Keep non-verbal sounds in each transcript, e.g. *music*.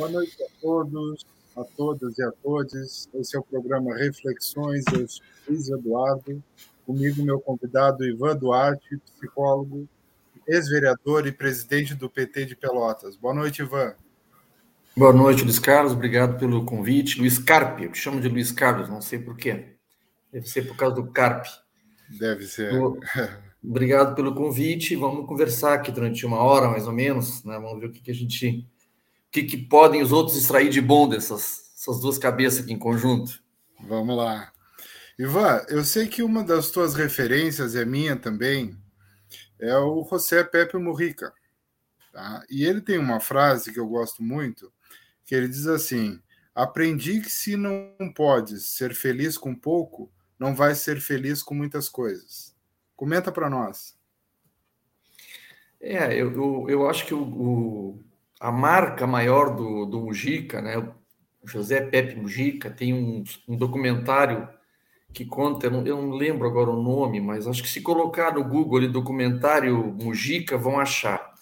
Boa noite a todos, a todas e a todos. Esse é o programa Reflexões. Eu sou Luiz Eduardo. Comigo, meu convidado Ivan Duarte, psicólogo, ex-vereador e presidente do PT de Pelotas. Boa noite, Ivan. Boa noite, Luiz Carlos. Obrigado pelo convite. Luiz Carpe, eu te chamo de Luiz Carlos, não sei por quê. Deve ser por causa do Carpe. Deve ser. Obrigado pelo convite. Vamos conversar aqui durante uma hora, mais ou menos. Né? Vamos ver o que, que a gente. Que, que podem os outros extrair de bom dessas essas duas cabeças aqui em conjunto. Vamos lá. Ivan, eu sei que uma das tuas referências, é minha também, é o José Pepe Mujica. Tá? E ele tem uma frase que eu gosto muito, que ele diz assim: Aprendi que se não podes ser feliz com pouco, não vai ser feliz com muitas coisas. Comenta para nós. É, eu, eu, eu, acho que o, o, a marca maior do, do Mujica, né, José Pepe Mujica, tem um, um documentário que conta, eu não, eu não, lembro agora o nome, mas acho que se colocar no Google ali, documentário Mujica, vão achar.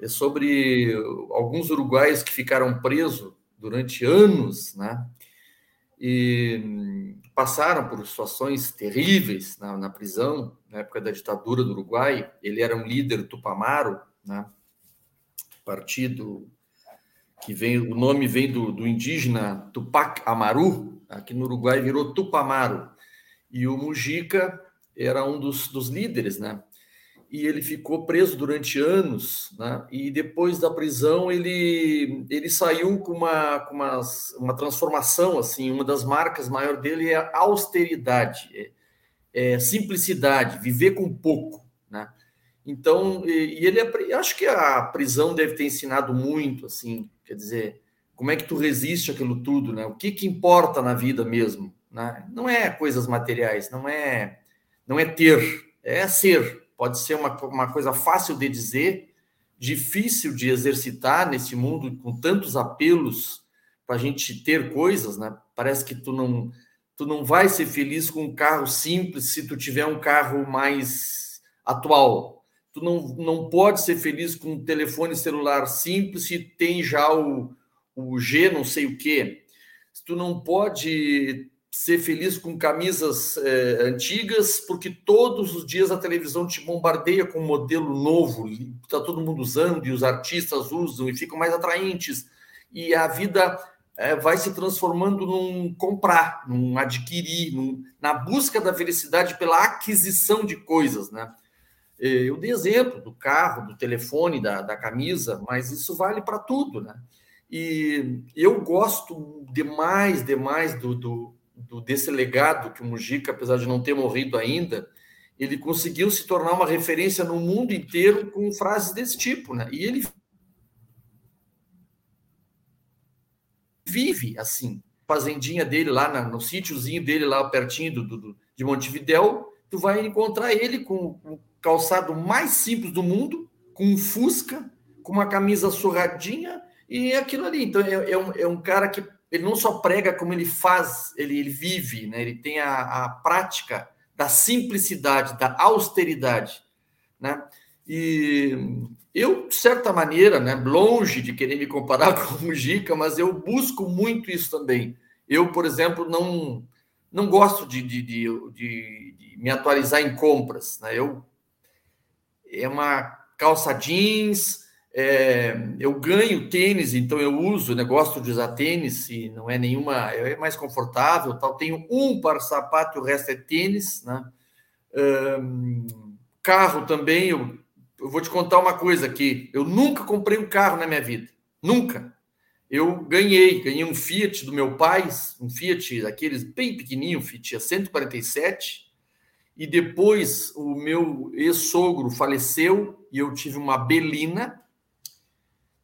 É sobre alguns uruguaios que ficaram presos durante anos, né? E passaram por situações terríveis na, na, prisão, na época da ditadura do Uruguai. Ele era um líder Tupamaro, né? Partido que vem, o nome vem do, do indígena Tupac Amaru, aqui no Uruguai virou Tupamaro. E o Mujica era um dos, dos líderes, né? e ele ficou preso durante anos, né? E depois da prisão ele ele saiu com uma com uma, uma transformação assim, uma das marcas maior dele é a austeridade, é, é simplicidade, viver com pouco, né? Então, e, e ele acho que a prisão deve ter ensinado muito, assim, quer dizer, como é que tu resiste aquilo tudo, né? O que que importa na vida mesmo, né? Não é coisas materiais, não é não é ter, é ser, pode ser uma, uma coisa fácil de dizer, difícil de exercitar nesse mundo com tantos apelos para a gente ter coisas, né? Parece que tu não tu não vai ser feliz com um carro simples se tu tiver um carro mais atual. Tu não, não pode ser feliz com um telefone celular simples se tem já o, o G não sei o quê. Tu não pode ser feliz com camisas é, antigas, porque todos os dias a televisão te bombardeia com um modelo novo, está todo mundo usando e os artistas usam e ficam mais atraentes. E a vida é, vai se transformando num comprar, num adquirir, num, na busca da felicidade pela aquisição de coisas, né? Eu dei exemplo do carro, do telefone, da, da camisa, mas isso vale para tudo, né? E eu gosto demais, demais do, do do, desse legado que o Mujica, apesar de não ter morrido ainda, ele conseguiu se tornar uma referência no mundo inteiro com frases desse tipo, né? E ele vive assim. Fazendinha dele lá na, no sítiozinho dele lá pertinho do, do, de Montevidéu, tu vai encontrar ele com o calçado mais simples do mundo, com um fusca, com uma camisa surradinha e aquilo ali. Então é, é, um, é um cara que ele não só prega como ele faz, ele, ele vive, né? ele tem a, a prática da simplicidade, da austeridade. Né? E eu, de certa maneira, né, longe de querer me comparar *laughs* com o Mujica, mas eu busco muito isso também. Eu, por exemplo, não, não gosto de, de, de, de me atualizar em compras. Né? Eu, é uma calça jeans, é, eu ganho tênis, então eu uso, né, gosto de usar tênis, e não é nenhuma, é mais confortável, tal. Tenho um par sapato o resto é tênis, né? Um, carro também, eu, eu vou te contar uma coisa aqui. Eu nunca comprei um carro na minha vida, nunca. Eu ganhei, ganhei um Fiat do meu pai, um Fiat, aqueles bem pequenininho, Fiat 147. E depois o meu ex-sogro faleceu e eu tive uma Belina,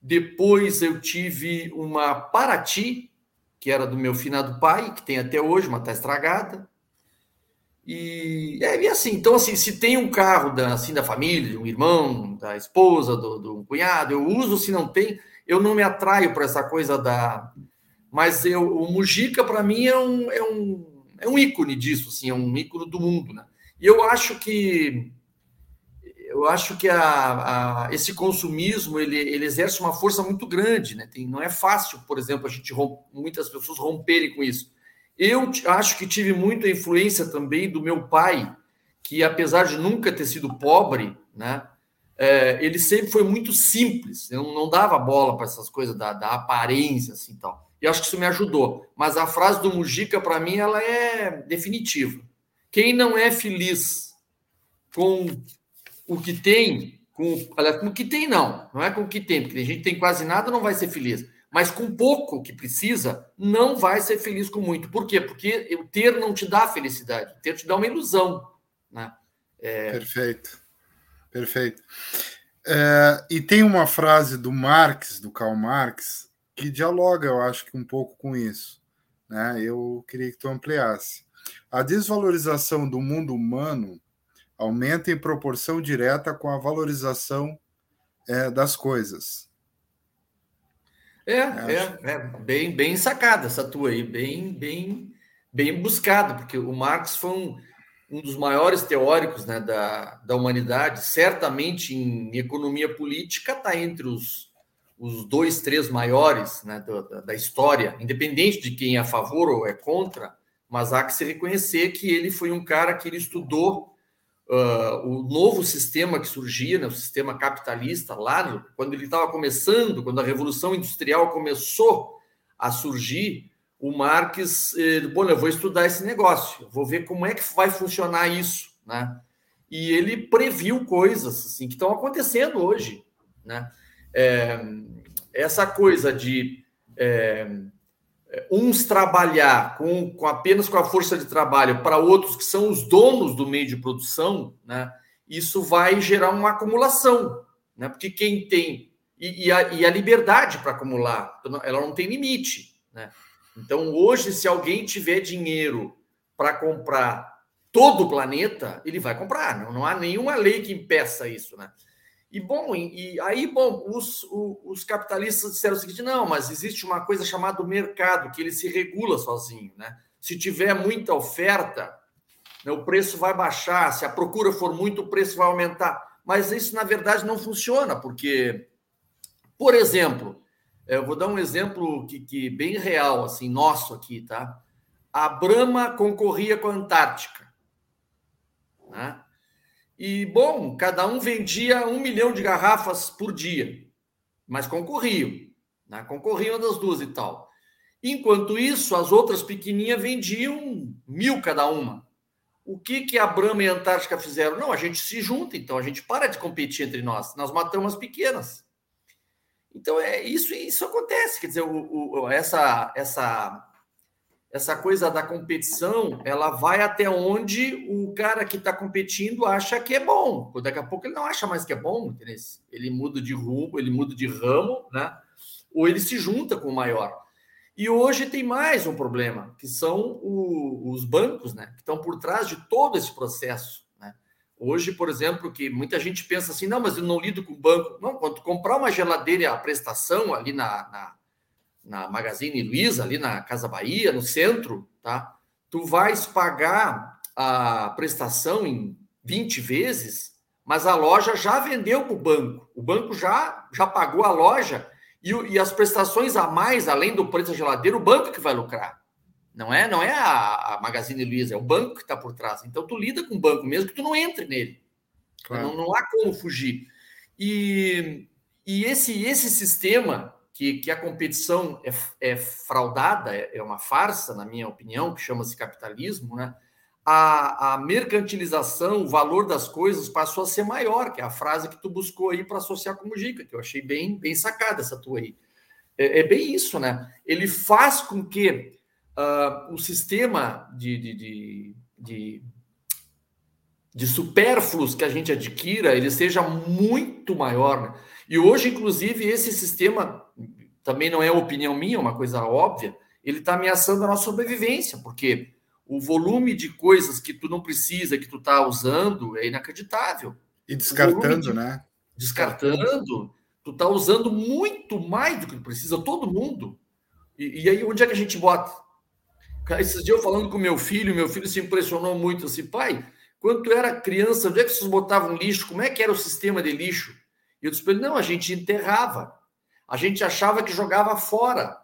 depois eu tive uma Paraty, que era do meu finado pai, que tem até hoje, mas está estragada. E, é, e assim, então assim, se tem um carro da, assim, da família, de um irmão, da esposa, do, do cunhado, eu uso, se não tem, eu não me atraio para essa coisa da. Mas eu, o Mujica, para mim, é um, é, um, é um ícone disso, assim, é um ícone do mundo. Né? E eu acho que eu acho que a, a, esse consumismo ele, ele exerce uma força muito grande, né? Tem, não é fácil, por exemplo, a gente romp, muitas pessoas romperem com isso. Eu acho que tive muita influência também do meu pai, que apesar de nunca ter sido pobre, né? É, ele sempre foi muito simples, não, não dava bola para essas coisas da, da aparência assim tal. E acho que isso me ajudou. Mas a frase do Mujica, para mim, ela é definitiva. Quem não é feliz com o que tem, com, com o que tem, não, não é com o que tem, porque a gente tem quase nada, não vai ser feliz. Mas com pouco que precisa, não vai ser feliz com muito. Por quê? Porque o ter não te dá felicidade, o ter te dá uma ilusão. Né? É... Perfeito, perfeito. É, e tem uma frase do Marx, do Karl Marx, que dialoga, eu acho que um pouco com isso. Né? Eu queria que tu ampliasse. A desvalorização do mundo humano aumenta em proporção direta com a valorização é, das coisas. É, é, é, bem, bem sacada essa tua aí, bem, bem, bem buscado, porque o Marx foi um, um dos maiores teóricos né, da, da humanidade, certamente em economia política está entre os, os dois, três maiores né, da, da história, independente de quem é a favor ou é contra, mas há que se reconhecer que ele foi um cara que ele estudou uh, o novo sistema que surgia, né, o sistema capitalista, lá no, quando ele estava começando, quando a Revolução Industrial começou a surgir, o Marx, eh, bom, eu vou estudar esse negócio, vou ver como é que vai funcionar isso, né? E ele previu coisas assim que estão acontecendo hoje, né? É, essa coisa de é, uns trabalhar com, com apenas com a força de trabalho para outros que são os donos do meio de produção, né, isso vai gerar uma acumulação, né, porque quem tem e, e, a, e a, liberdade para acumular, ela não tem limite, né? Então hoje, se alguém tiver dinheiro para comprar todo o planeta, ele vai comprar. Não, não há nenhuma lei que impeça isso, né? E bom, e, aí, bom, os, os, capitalistas disseram o seguinte: não, mas existe uma coisa chamada mercado, que ele se regula sozinho, né? Se tiver muita oferta, né, o preço vai baixar, se a procura for muito, o preço vai aumentar. Mas isso, na verdade, não funciona, porque, por exemplo, eu vou dar um exemplo que, que bem real, assim, nosso aqui, tá? A Brahma concorria com a Antártica. Né? E, bom, cada um vendia um milhão de garrafas por dia, mas concorriam, né? concorriam das duas e tal. Enquanto isso, as outras pequenininhas vendiam mil cada uma. O que, que a Brahma e a Antártica fizeram? Não, a gente se junta, então a gente para de competir entre nós, nós matamos as pequenas. Então é isso, isso acontece, quer dizer, o, o, essa, essa essa coisa da competição, ela vai até onde o cara que está competindo acha que é bom. Daqui a pouco ele não acha mais que é bom, entendeu? ele muda de rumo, ele muda de ramo, né? Ou ele se junta com o maior. E hoje tem mais um problema, que são o, os bancos, né? Que estão por trás de todo esse processo. Né? Hoje, por exemplo, que muita gente pensa assim, não, mas eu não lido com banco. Não, quando comprar uma geladeira a prestação ali na, na na Magazine Luiza, ali na Casa Bahia, no centro, tá? Tu vais pagar a prestação em 20 vezes, mas a loja já vendeu para o banco. O banco já, já pagou a loja e, e, as prestações a mais, além do preço da geladeira, o banco que vai lucrar. Não é, não é a, a Magazine Luiza, é o banco que está por trás. Então tu lida com o banco mesmo que tu não entre nele. Claro. Não, não há como fugir. E, e esse, esse sistema que, que a competição é, é fraudada, é, é, uma farsa, na minha opinião, que chama-se capitalismo, né? A, a, mercantilização, o valor das coisas passou a ser maior, que é a frase que tu buscou aí para associar com Mujica, que eu achei bem, bem sacada essa tua aí. É, é bem isso, né? Ele faz com que uh, o sistema de, de, de, de de supérfluos que a gente adquira, ele seja muito maior. Né? E hoje, inclusive, esse sistema também não é opinião minha, é uma coisa óbvia, ele está ameaçando a nossa sobrevivência, porque o volume de coisas que tu não precisa, que tu está usando, é inacreditável. E descartando, de... né? Descartando, tu está usando muito mais do que precisa, todo mundo. E, e, aí, onde é que a gente bota? Esses dias eu falando com meu filho, meu filho se impressionou muito assim, pai, quando tu era criança, onde é que vocês botavam lixo? Como é que era o sistema de lixo? E eu disse para ele, não, a gente enterrava. A gente achava que jogava fora.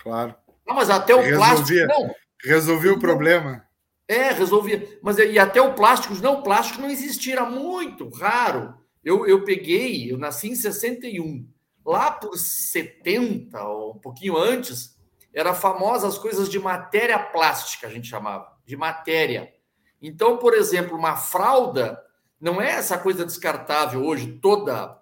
Claro. Não, mas até o resolvia, plástico. Não. Resolvia o problema. É, resolvia. Mas e até o plástico, não, o plástico não existia, era muito raro. Eu, eu peguei, eu nasci em 61. Lá por 70, ou um pouquinho antes, era famosa as coisas de matéria plástica, a gente chamava, de matéria. Então, por exemplo, uma fralda não é essa coisa descartável hoje, toda,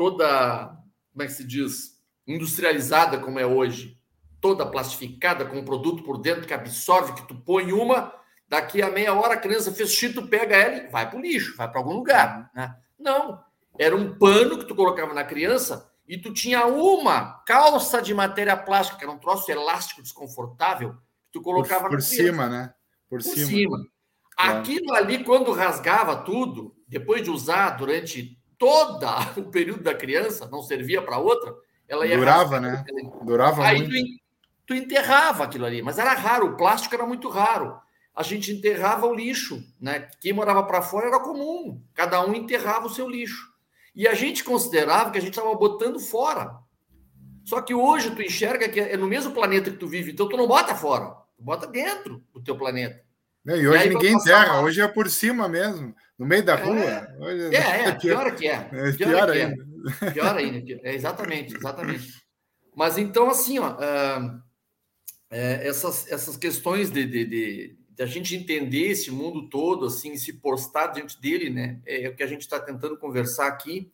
toda, como é que se diz, industrializada como é hoje, toda plastificada, com um produto por dentro que absorve, que tu põe uma, daqui a meia hora a criança fez xixi, tu pega ela e vai para o lixo, vai para algum lugar. Né? Não, era um pano que tu colocava na criança e tu tinha uma calça de matéria plástica, que era um troço elástico desconfortável, que tu colocava por, por cima, né? Por, por cima. cima. Aquilo ali, quando rasgava tudo, depois de usar durante todo *laughs* o período da criança, não servia para outra, ela ia. Durava, né? Durava Aí muito. Tu, tu enterrava aquilo ali, mas era raro, o plástico era muito raro. A gente enterrava o lixo, né? Quem morava para fora era comum, cada um enterrava o seu lixo. E a gente considerava que a gente estava botando fora. Só que hoje tu enxerga que é no mesmo planeta que tu vive, então tu não bota fora, tu bota dentro do teu planeta. E hoje e ninguém enterra, hoje é por cima mesmo, no meio da rua. É, é, *laughs* é, pior que é. é pior, pior é ainda. É. *laughs* Pior ainda. É, exatamente, exatamente. Mas então, assim, ó, uh, essas, essas questões de, de, de, de, a gente entender esse mundo todo, assim, se postar diante dele, né? É o que a gente está tentando conversar aqui.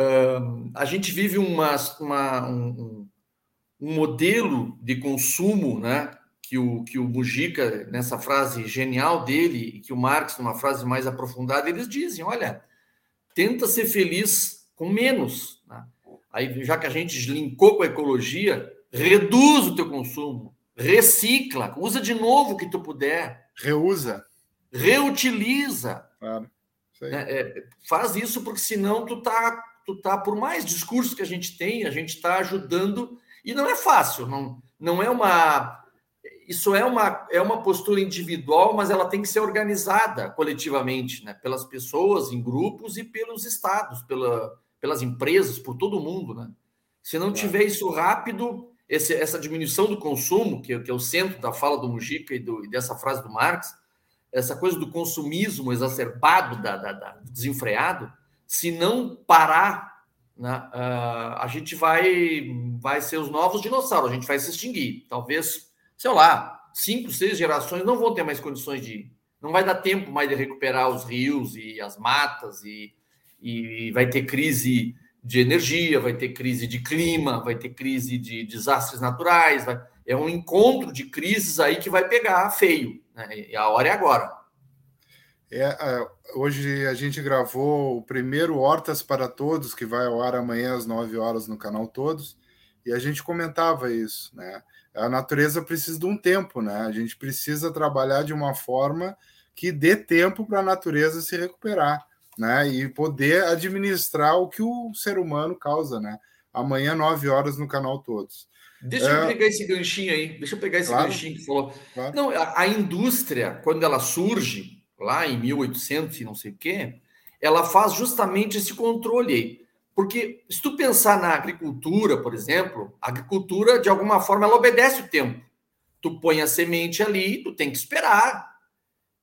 Uh, a gente vive uma, uma um, um modelo de consumo, né? Que o, que o Mujica, nessa frase genial dele, e que o Marx, numa frase mais aprofundada, eles dizem: olha, tenta ser feliz com menos. Né? Aí, já que a gente linkou com a ecologia, reduz o teu consumo, recicla, usa de novo o que tu puder. Reusa. Reutiliza. Claro. Isso é, é, faz isso, porque senão tu tá, tu tá, por mais discursos que a gente tem, a gente está ajudando, e não é fácil, não, não é uma isso é uma, é uma postura individual, mas ela tem que ser organizada coletivamente, né? pelas pessoas, em grupos e pelos estados, pela, pelas empresas, por todo mundo. Né? Se não tiver isso rápido, esse, essa diminuição do consumo, que, que, é o centro da fala do Mujica e, do, e, dessa frase do Marx, essa coisa do consumismo exacerbado, da, da, da desenfreado, se não parar, né, uh, a gente vai, vai ser os novos dinossauros, a gente vai se extinguir. Talvez sei lá, cinco, seis gerações não vão ter mais condições de. Não vai dar tempo mais de recuperar os rios e as matas, e, e vai ter crise de energia, vai ter crise de clima, vai ter crise de desastres naturais. Vai... É um encontro de crises aí que vai pegar feio. Né? E a hora é agora. É, é, hoje a gente gravou o primeiro Hortas para Todos, que vai ao ar amanhã às 9 horas no canal Todos, e a gente comentava isso, né? A natureza precisa de um tempo, né? A gente precisa trabalhar de uma forma que dê tempo para a natureza se recuperar, né? E poder administrar o que o ser humano causa, né? Amanhã, nove horas, no canal Todos. Deixa é... eu pegar esse ganchinho aí, deixa eu pegar esse claro. ganchinho que falou. Claro. Não, a, a, indústria, quando ela surge, lá em 1800 e não sei o quê, ela faz justamente esse controle aí. Porque se tu pensar na agricultura, por exemplo, a agricultura, de alguma forma, ela obedece o tempo. Tu põe a semente ali, tu tem que esperar.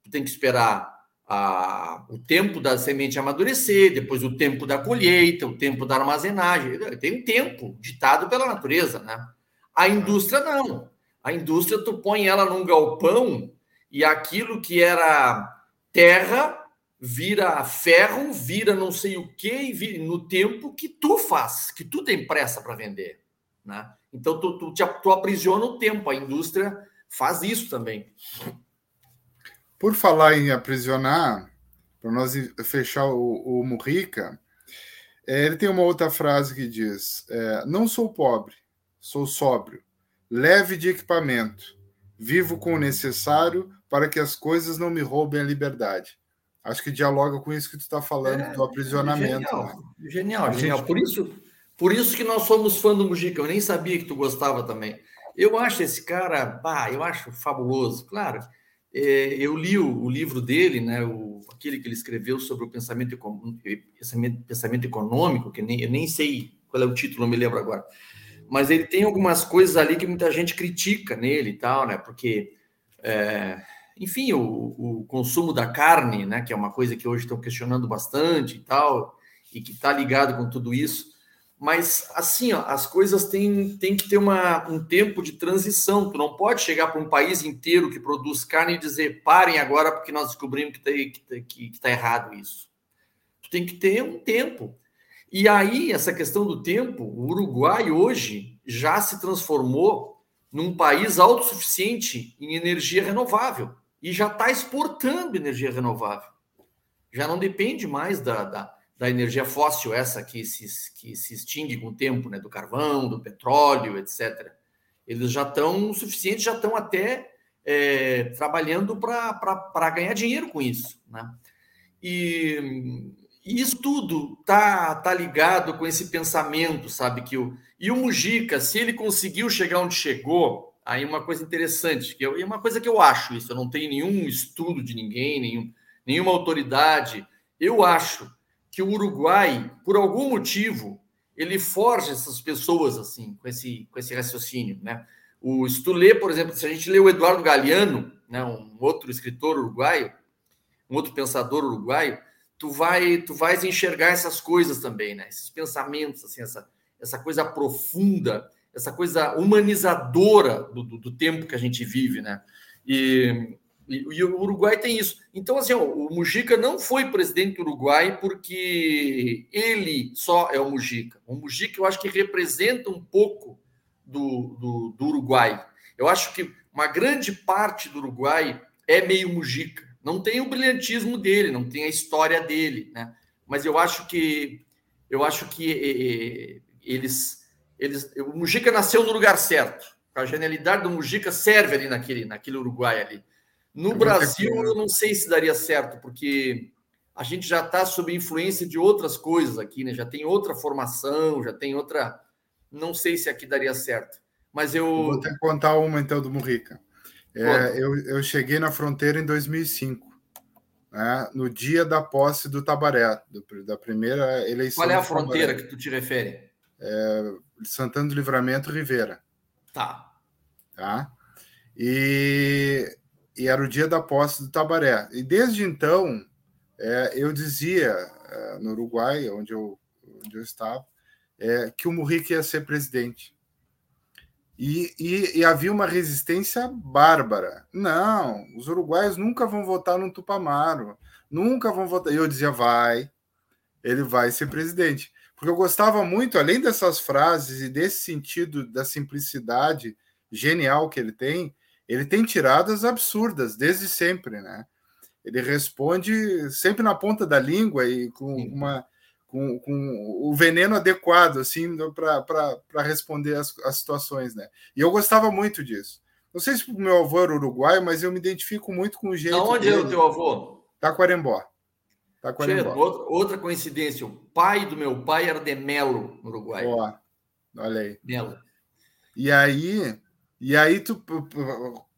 Tu tem que esperar a, o tempo da semente amadurecer, depois o tempo da colheita, o tempo da armazenagem. Tem um tempo ditado pela natureza, né? A indústria não. A indústria, tu põe ela num galpão e aquilo que era terra vira ferro, vira não sei o que, no tempo que tu faz, que tu tem pressa para vender. Né? Então, tu, tu, te, tu aprisiona o tempo, a indústria faz isso também. Por falar em aprisionar, para nós fechar o, o Murrica, é, ele tem uma outra frase que diz: é, Não sou pobre, sou sóbrio, leve de equipamento, vivo com o necessário para que as coisas não me roubem a liberdade. Acho que dialoga com isso que tu está falando, é, do aprisionamento. Genial, né? genial, genial. Gente... Por, isso, por isso que nós somos fã do Mujica. Eu nem sabia que tu gostava também. Eu acho esse cara, bah, eu acho fabuloso. Claro, é, eu li o, o, livro dele, né, o, aquele que ele escreveu sobre o pensamento, pensamento, pensamento econômico, que nem, eu nem sei qual é o título, não me lembro agora. Mas ele tem algumas coisas ali que muita gente critica nele e tal, né? Porque, é, enfim, o, o, consumo da carne, né? Que é uma coisa que hoje estão questionando bastante e tal, e que está ligado com tudo isso. Mas, assim, ó, as coisas têm, têm que ter uma, um tempo de transição. Tu não pode chegar para um país inteiro que produz carne e dizer parem agora porque nós descobrimos que está que, que tá errado isso. Tu tem que ter um tempo. E aí, essa questão do tempo, o Uruguai hoje já se transformou num país autossuficiente em energia renovável e já está exportando energia renovável. Já não depende mais da, da da energia fóssil, essa que se, que se extingue com o tempo, né, do carvão, do petróleo, etc. Eles já estão suficientes, já estão até é, trabalhando para ganhar dinheiro com isso. Né? E, e isso tudo tá, tá ligado com esse pensamento, sabe? que o, E o Mujica, se ele conseguiu chegar onde chegou, aí uma coisa interessante, que eu, e uma coisa que eu acho isso, eu não tenho nenhum estudo de ninguém, nenhum, nenhuma autoridade, eu acho que o Uruguai, por algum motivo, ele forja essas pessoas assim, com esse, com esse raciocínio, né? O, se tu por exemplo, se a gente lê o Eduardo Galeano, né, um outro escritor uruguaio, um outro pensador uruguaio, tu vai tu vais enxergar essas coisas também, né? Esses pensamentos, assim, essa, essa coisa profunda, essa coisa humanizadora do, do, do tempo que a gente vive, né? E, e, o Uruguai tem isso. Então, assim, ó, o Mujica não foi presidente do Uruguai porque ele só é o Mujica. O Mujica, eu acho que representa um pouco do, do, do Uruguai. Eu acho que uma grande parte do Uruguai é meio Mujica. Não tem o brilhantismo dele, não tem a história dele, né? Mas eu acho que eu acho que é, eles, eles, o Mujica nasceu no lugar certo. A genialidade do Mujica serve ali naquele, naquele Uruguai ali. No é Brasil, eu não sei se daria certo, porque a gente já está sob influência de outras coisas aqui, né? Já tem outra formação, já tem outra. Não sei se aqui daria certo. Mas eu. Vou te contar uma então do Murrica. É, eu, eu cheguei na fronteira em 2005, né, no dia da posse do Tabaré, do, da primeira eleição. Qual é a fronteira que tu te refere? É, Santana do Livramento, Rivera. Tá. Tá. E e era o dia da posse do Tabaré. E desde então, é, eu dizia é, no Uruguai, onde eu, onde eu estava, é, que o Mujica ia ser presidente. E, e, e, havia uma resistência bárbara. Não, os uruguaios nunca vão votar no Tupamaro, nunca vão votar. E eu dizia, vai, ele vai ser presidente. Porque eu gostava muito, além dessas frases e desse sentido da simplicidade genial que ele tem, ele tem tiradas absurdas desde sempre, né? Ele responde sempre na ponta da língua e com uma com, com o veneno adequado assim para responder as, as situações, né? E eu gostava muito disso. Não sei se o meu avô era uruguaio, mas eu me identifico muito com o jeito. Onde é o teu avô? Taquarembó. Taquarembó. Outra, outra coincidência, o pai do meu pai era de Melo, no Uruguai. Ó, olha aí. Melo. E aí, e aí, tu,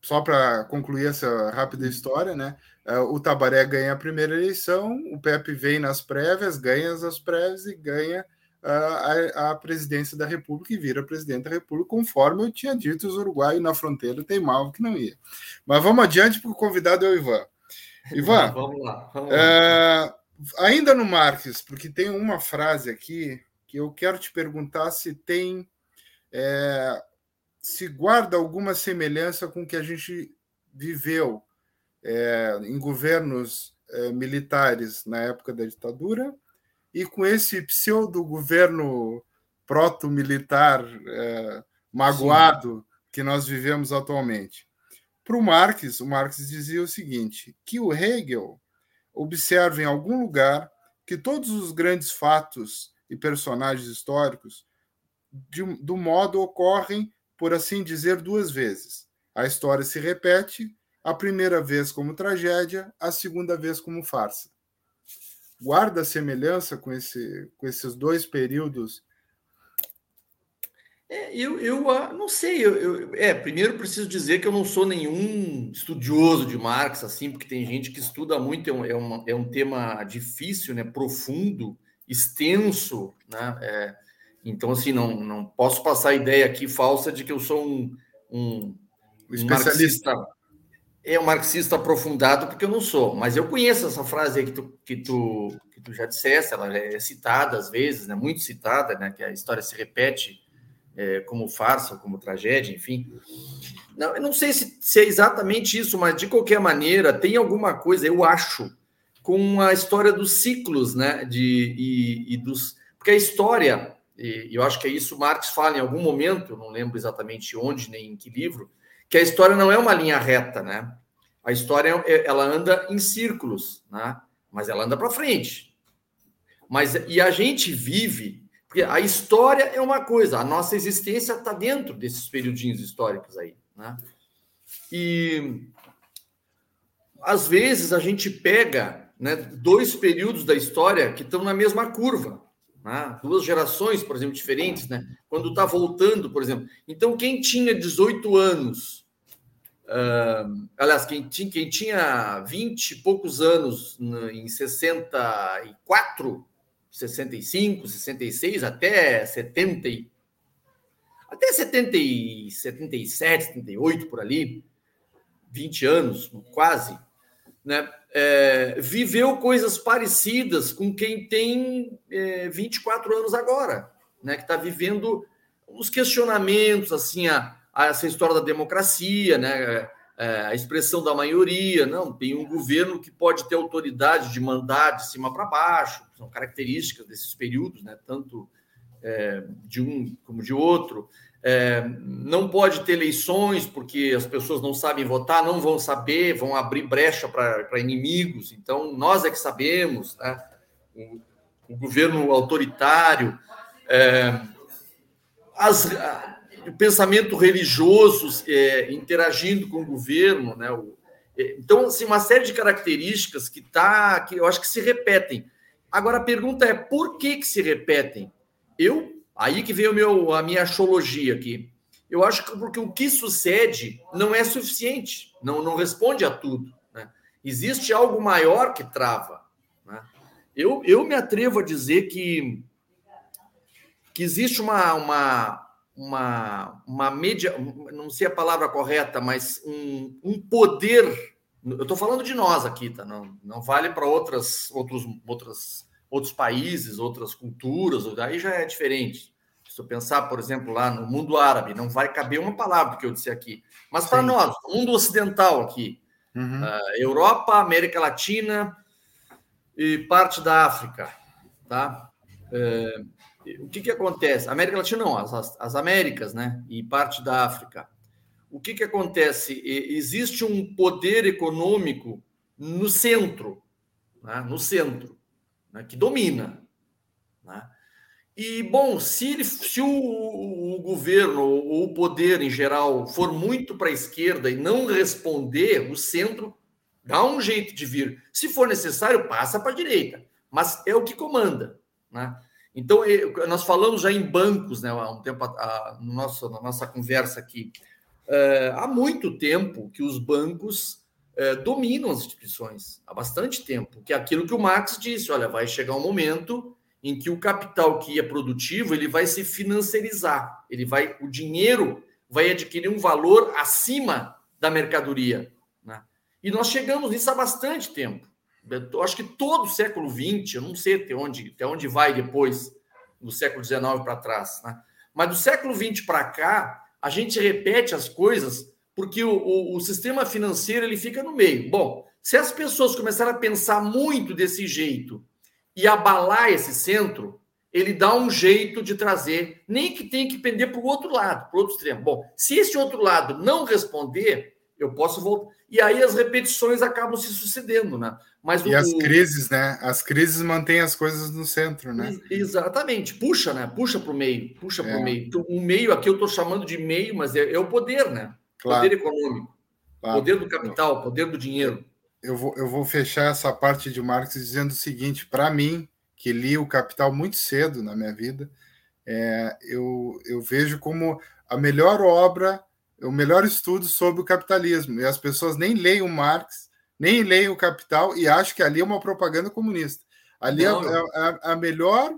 só para concluir essa rápida história, né? É, o Tabaré ganha a primeira eleição, o Pepe vem nas prévias, ganha as prévias e ganha a, a, presidência da República e vira presidente da República, conforme eu tinha dito, os uruguaios na fronteira teimavam que não ia. Mas vamos adiante, porque o convidado é o Ivan. Ivan, vamos lá. Vamos é, lá. ainda no Marques, porque tem uma frase aqui que eu quero te perguntar se tem é, se guarda alguma semelhança com o que a gente viveu é, em governos é, militares na época da ditadura e com esse pseudo-governo proto-militar é, magoado Sim. que nós vivemos atualmente. Para o Marx, o Marx dizia o seguinte: que o Hegel observa em algum lugar que todos os grandes fatos e personagens históricos, de, do modo ocorrem por assim dizer, duas vezes. A história se repete, a primeira vez como tragédia, a segunda vez como farsa. Guarda semelhança com, esse, com esses dois períodos? É, eu, eu ah, não sei. Eu, eu, é, primeiro preciso dizer que eu não sou nenhum estudioso de Marx, assim, porque tem gente que estuda muito, é um, é, uma, é um tema difícil, né, profundo, extenso, né? É, então, assim, não, não posso passar a ideia aqui falsa de que eu sou um, um, um marxista. É um marxista aprofundado, porque eu não sou, mas eu conheço essa frase aí que tu, que tu, que tu já disseste, ela é citada às vezes, né, muito citada, né, que a história se repete é, como farsa, como tragédia, enfim. Não, eu não sei se, se, é exatamente isso, mas de qualquer maneira tem alguma coisa, eu acho, com a história dos ciclos, né? De, e, e dos. Porque a história, e eu acho que é isso Marx fala em algum momento, não lembro exatamente onde nem em que livro, que a história não é uma linha reta, né? A história é, ela anda em círculos, né? Mas ela anda para frente. Mas e a gente vive porque a história é uma coisa, a nossa existência está dentro desses periodinhos históricos aí. Né? E às vezes a gente pega né, dois períodos da história que estão na mesma curva. Né? Duas gerações, por exemplo, diferentes, né? quando está voltando, por exemplo. Então, quem tinha 18 anos, uh, aliás, quem tinha, quem tinha 20 e poucos anos em 64, 65, 66 até 70 até 70 77, 78 por ali, 20 anos, quase, né? É, viveu coisas parecidas com quem tem é, 24 anos agora, né? Que está vivendo os questionamentos, assim, a, a, essa história da democracia, né? É, a expressão da maioria, não, tem um governo que pode ter autoridade de mandar de cima para baixo, são características desses períodos, né, tanto é, de um como de outro. É, não pode ter eleições porque as pessoas não sabem votar, não vão saber, vão abrir brecha para inimigos. Então, nós é que sabemos, né? o, o governo autoritário, é, as, pensamento religioso é, interagindo com o governo, né? O, é, então, assim, uma série de características que tá, que eu acho que se repetem. Agora a pergunta é por que que se repetem? Eu, aí que vem meu, a minha achologia aqui. Eu acho que porque o que sucede não é suficiente, não, não responde a tudo. Né? Existe algo maior que trava. Né? Eu, eu me atrevo a dizer que, que existe uma, uma, uma, uma média, não sei a palavra correta, mas um, um poder. Eu estou falando de nós aqui, tá? Não, não vale para outras, outros, outras, outros países, outras culturas, aí já é diferente. Se eu pensar, por exemplo, lá no mundo árabe, não vai caber uma palavra que eu disse aqui. Mas para nós, mundo ocidental aqui, uhum. uh, Europa, América Latina e parte da África, tá? Uh, o que, que acontece? América Latina não, as, as Américas, né? E parte da África. O que, que acontece? Existe um poder econômico no centro, né? no centro, né? que domina. Né? E, bom, se, ele, se o, o, governo ou o poder em geral for muito para a esquerda e não responder, o centro dá um jeito de vir. Se for necessário, passa para a direita. Mas é o que comanda. Né? Então, nós falamos já em bancos, né, há um tempo, a, na nossa conversa aqui. É, há muito tempo que os bancos é, dominam as instituições, há bastante tempo, que é aquilo que o Marx disse, olha, vai chegar um momento em que o capital que é produtivo, ele vai se financiarizar, ele vai, o dinheiro vai adquirir um valor acima da mercadoria. Né? E nós chegamos nisso há bastante tempo. Eu acho que todo o século XX, eu não sei até onde, até onde vai depois, do século XIX para trás, né? mas do século XX para cá, a gente repete as coisas porque o, o, o, sistema financeiro ele fica no meio. Bom, se as pessoas começarem a pensar muito desse jeito e abalar esse centro, ele dá um jeito de trazer, nem que tenha que pender para o outro lado, para o outro extremo. Bom, se esse outro lado não responder, eu posso voltar. E aí as repetições acabam se sucedendo, né? Mas e o, as crises, né? As crises mantêm as coisas no centro, né? Exatamente. Puxa, né? Puxa para o meio, puxa é. para o meio. Então, o meio aqui eu estou chamando de meio, mas é, é o poder, né? Claro. Poder econômico, claro. poder do capital, poder do dinheiro. Eu vou, eu vou fechar essa parte de Marx dizendo o seguinte: para mim, que li o Capital muito cedo na minha vida, é, eu, eu vejo como a melhor obra, o melhor estudo sobre o capitalismo. E as pessoas nem leem o Marx, nem leem o Capital e acham que ali é uma propaganda comunista. Ali é, é, é a melhor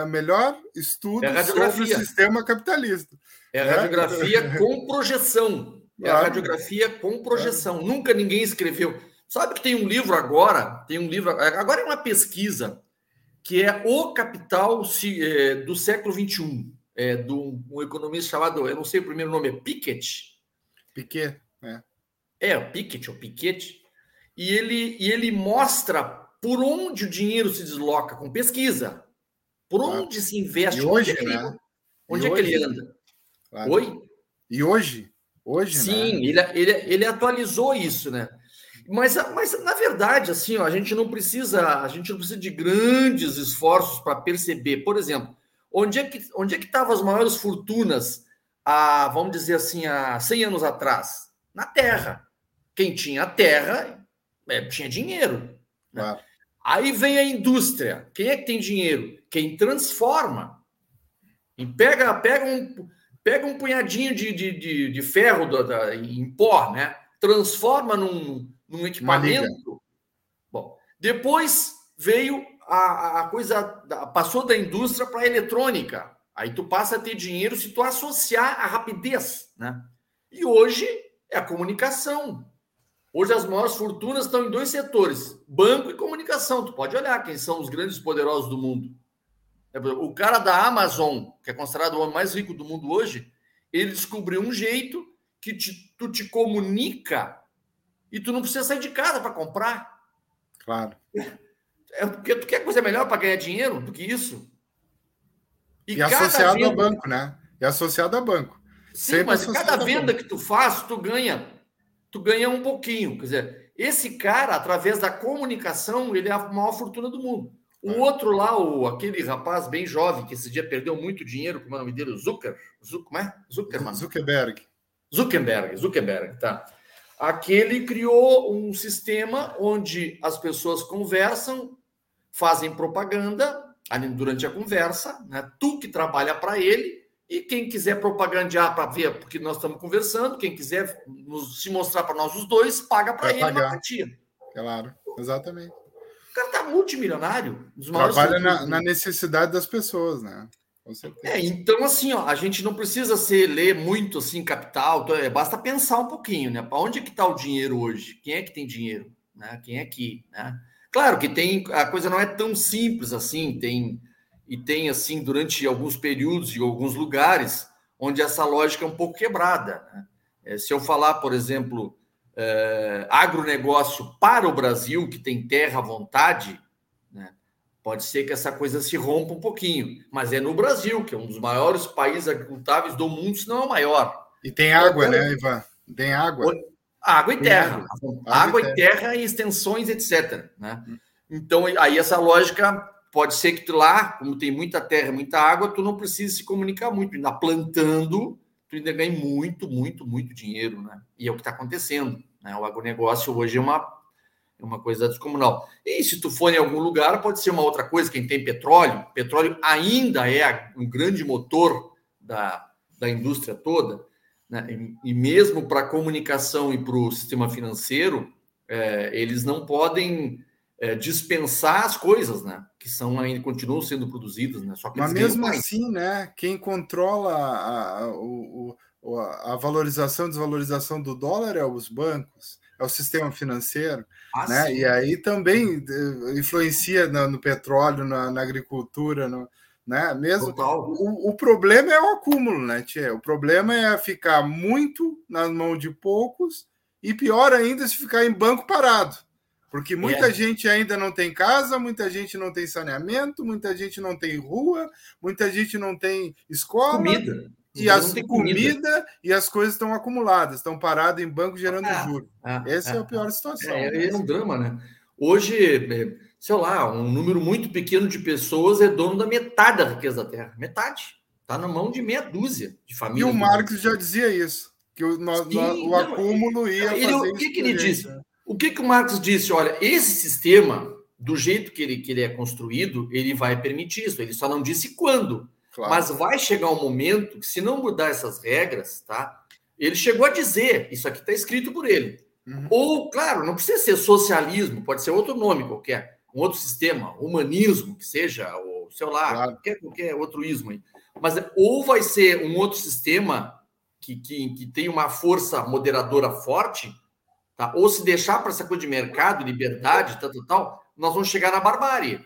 a melhor estudo é sobre o sistema capitalista. É a radiografia com projeção. É a radiografia com projeção. Nunca ninguém escreveu. Sabe que tem um livro agora, tem um livro, agora é uma pesquisa que é o capital é, do século XXI, é, de um, economista chamado, eu não sei o primeiro nome, é Piketty. Piketty, é. É, Piketty ou Piketty. E ele, e ele mostra por onde o dinheiro se desloca com pesquisa. Por onde se investe? E hoje, onde é né? Onde é que ele anda? Claro. Oi? E hoje? Hoje, Sim, né? ele, ele, ele atualizou isso, né? Mas, mas na verdade, assim, ó, a gente não precisa, a gente não precisa de grandes esforços para perceber. Por exemplo, onde é que onde é que estavam as maiores fortunas há, vamos dizer assim, há 100 anos atrás? Na Terra. Quem tinha terra é, tinha dinheiro. Né? Claro. Aí vem a indústria. Quem é que tem dinheiro? Quem transforma. E pega, pega, um, pega um punhadinho de, de, de, de ferro da, da, em pó, né? Transforma num, num equipamento. Bom, depois veio a, a coisa, passou da indústria para a eletrônica. Aí tu passa a ter dinheiro se tu associar a rapidez, né? E hoje é a comunicação. Hoje as maiores fortunas estão em dois setores: banco e comunicação. Tu pode olhar quem são os grandes poderosos do mundo. O cara da Amazon, que é considerado o homem mais rico do mundo hoje, ele descobriu um jeito que te, tu te comunica e tu não precisa sair de casa para comprar. Claro. *laughs* É porque tu quer coisa melhor para ganhar dinheiro do que isso. E, e associado venda... ao banco, né? E associado ao banco. Sim, Sempre mas cada venda que tu faz, tu ganha, tu ganha um pouquinho. Quer dizer, esse cara, através da comunicação, ele é a maior fortuna do mundo. O outro lá, o, aquele rapaz bem jovem, que esse dia perdeu muito dinheiro, como é o nome dele? Zucker? Zuc, como é? Zuckerman. Zuckerberg. Zuckerberg, Zuckerberg, tá. Aquele criou um sistema onde as pessoas conversam, fazem propaganda durante a conversa, né? Tu que trabalha para ele, e quem quiser propagandear para ver porque nós estamos conversando, quem quiser nos, se mostrar para nós os dois, paga para ele pagar. uma quantia. Claro, exatamente. O cara tá multimilionário. Trabalha na, na, necessidade das pessoas, né? É, então assim, ó, a gente não precisa ser ler muito assim capital, então, é, basta pensar um pouquinho, né? Para onde é que está o dinheiro hoje? Quem é que tem dinheiro? Né? Quem é que, né? Claro que tem a coisa não é tão simples assim, tem e tem assim durante alguns períodos e alguns lugares onde essa lógica é um pouco quebrada. Né? É, se eu falar, por exemplo, é, agronegócio para o Brasil, que tem terra à vontade, né? pode ser que essa coisa se rompa um pouquinho, mas é no Brasil, que é um dos maiores países agricultáveis do mundo, se não é o maior. E tem água, então, né, Ivan? Tem água. Água e terra. Água, e, terra. e extensões, etc. Né? Então, aí essa lógica pode ser que lá, como tem muita terra, muita água, tu não precisa se comunicar muito. Ainda plantando, tu ainda ganha muito, muito, muito dinheiro, né? E é o que está acontecendo. Né? O agronegócio hoje é uma, é uma coisa descomunal. E se tu for em algum lugar, pode ser uma outra coisa. Quem tem petróleo, petróleo ainda é um grande motor da, da indústria toda. Né? E, e mesmo para a comunicação e para o sistema financeiro, é, eles não podem é, dispensar as coisas, né? Que são ainda continuam sendo produzidas, né? Mas mesmo assim, né? Quem controla a, a, o, a valorização e desvalorização do dólar é os bancos, é o sistema financeiro, ah, né? Sim. E aí também eh, influencia no, no petróleo, na, na agricultura, no, né? Mesmo o, o, problema é o acúmulo, né, Tia? O problema é ficar muito nas mãos de poucos e pior ainda se ficar em banco parado. Porque muita é. gente ainda não tem casa, muita gente não tem saneamento, muita gente não tem rua, muita gente não tem escola. Comida. E as comida, comida, e as coisas estão acumuladas, estão paradas em banco gerando ah, juros. Ah, Essa ah, é a pior situação. É, é um drama, né? Hoje, é, sei lá, um número muito pequeno de pessoas é dono da metade da riqueza da Terra. Metade. Está na mão de meia dúzia de famílias. E o Marx já dizia isso, que o, no, Sim, no, o acúmulo ia ele, fazer O que, que ele disse? O que, que o Marx disse? Olha, esse sistema, do jeito que ele, que ele é construído, ele vai permitir isso. Ele só não disse quando. Claro. Mas vai chegar um momento que, se não mudar essas regras, tá? Ele chegou a dizer, isso aqui está escrito por ele. Uhum. Ou, claro, não precisa ser socialismo, pode ser outro nome qualquer, um outro sistema, humanismo, que seja, ou sei lá, claro. qualquer, qualquer outro ismo aí. Mas ou vai ser um outro sistema que, que, que tem uma força moderadora forte, tá? ou se deixar para essa coisa de mercado, liberdade, tal, tal, tal, nós vamos chegar na barbárie.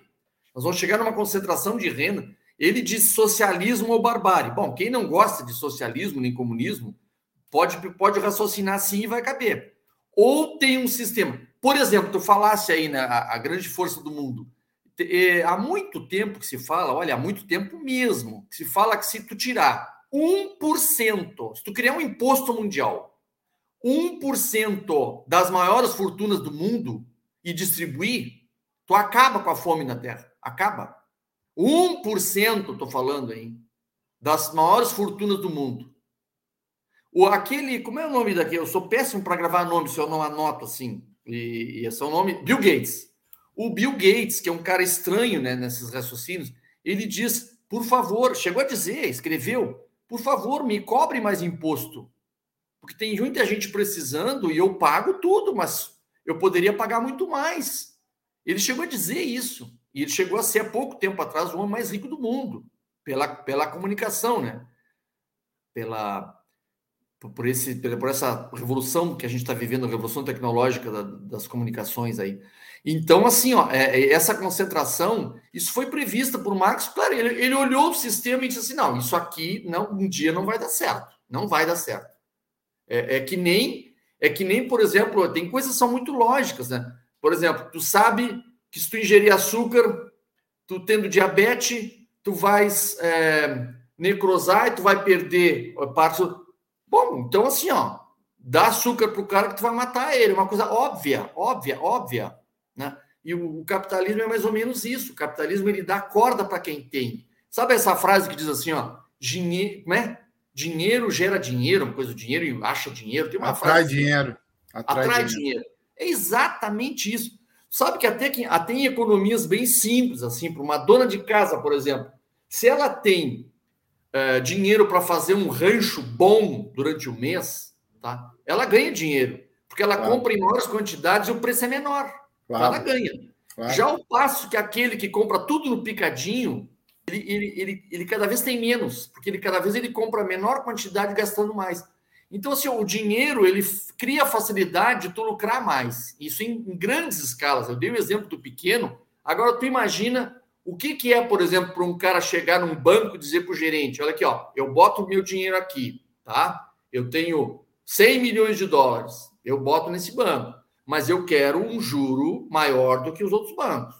Nós vamos chegar numa concentração de renda. Ele diz socialismo ou barbárie. Bom, quem não gosta de socialismo nem comunismo pode, pode raciocinar assim e vai caber. Ou tem um sistema. Por exemplo, tu falasse aí na né, a grande força do mundo. É, há muito tempo que se fala, olha, há muito tempo mesmo, que se fala que se tu tirar 1%, se tu criar um imposto mundial, 1% das maiores fortunas do mundo e distribuir, tu acaba com a fome na Terra. Acaba. 1%, estou falando aí, das maiores fortunas do mundo. O, aquele, como é o nome daqui? Eu sou péssimo para gravar nome se eu não anoto assim. E, e esse é o nome, Bill Gates. O Bill Gates, que é um cara estranho né, nesses raciocínios, ele diz, por favor, chegou a dizer, escreveu, por favor, me cobre mais imposto. Porque tem muita gente precisando e eu pago tudo, mas eu poderia pagar muito mais. Ele chegou a dizer isso. E ele chegou a ser, há pouco tempo atrás, o homem mais rico do mundo, pela, pela comunicação, né? Pela, por, esse, por essa revolução que a gente está vivendo, a revolução tecnológica da, das comunicações aí. Então, assim, ó, é, é, essa concentração, isso foi prevista por Marx, claro, ele, ele olhou o sistema e disse assim, não, isso aqui não, um dia não vai dar certo, não vai dar certo. É, é que nem, é que nem, por exemplo, tem coisas que são muito lógicas, né? Por exemplo, tu sabe que se tu ingerir açúcar, tu tendo diabetes, tu vais é, necrosar e tu vai perder parte. Bom, então assim, ó, dá açúcar pro cara que tu vai matar ele, uma coisa óbvia, óbvia, óbvia. Né? E o, o, capitalismo é mais ou menos isso. O capitalismo ele dá corda para quem tem. Sabe essa frase que diz assim, ó, dinheiro, como é? Dinheiro gera dinheiro, uma coisa do dinheiro acha dinheiro. Tem uma atrai frase dinheiro. Atrai, atrai dinheiro. dinheiro. É exatamente isso. Sabe que até, que até em economias bem simples, assim, para uma dona de casa, por exemplo, se ela tem é, dinheiro para fazer um rancho bom durante o mês, tá? ela ganha dinheiro, porque ela claro. compra em maiores quantidades e o preço é menor. Claro. Ela ganha. Claro. Já o passo que aquele que compra tudo no picadinho, ele, ele, ele, ele cada vez tem menos, porque ele cada vez ele compra menor quantidade gastando mais. Então, assim, o dinheiro ele cria facilidade de tu lucrar mais. Isso em, em grandes escalas. Eu dei o exemplo do pequeno. Agora, tu imagina o que, que é, por exemplo, para um cara chegar num banco e dizer para o gerente: olha aqui, ó, eu boto o meu dinheiro aqui, tá? Eu tenho 100 milhões de dólares, eu boto nesse banco mas eu quero um juro maior do que os outros bancos.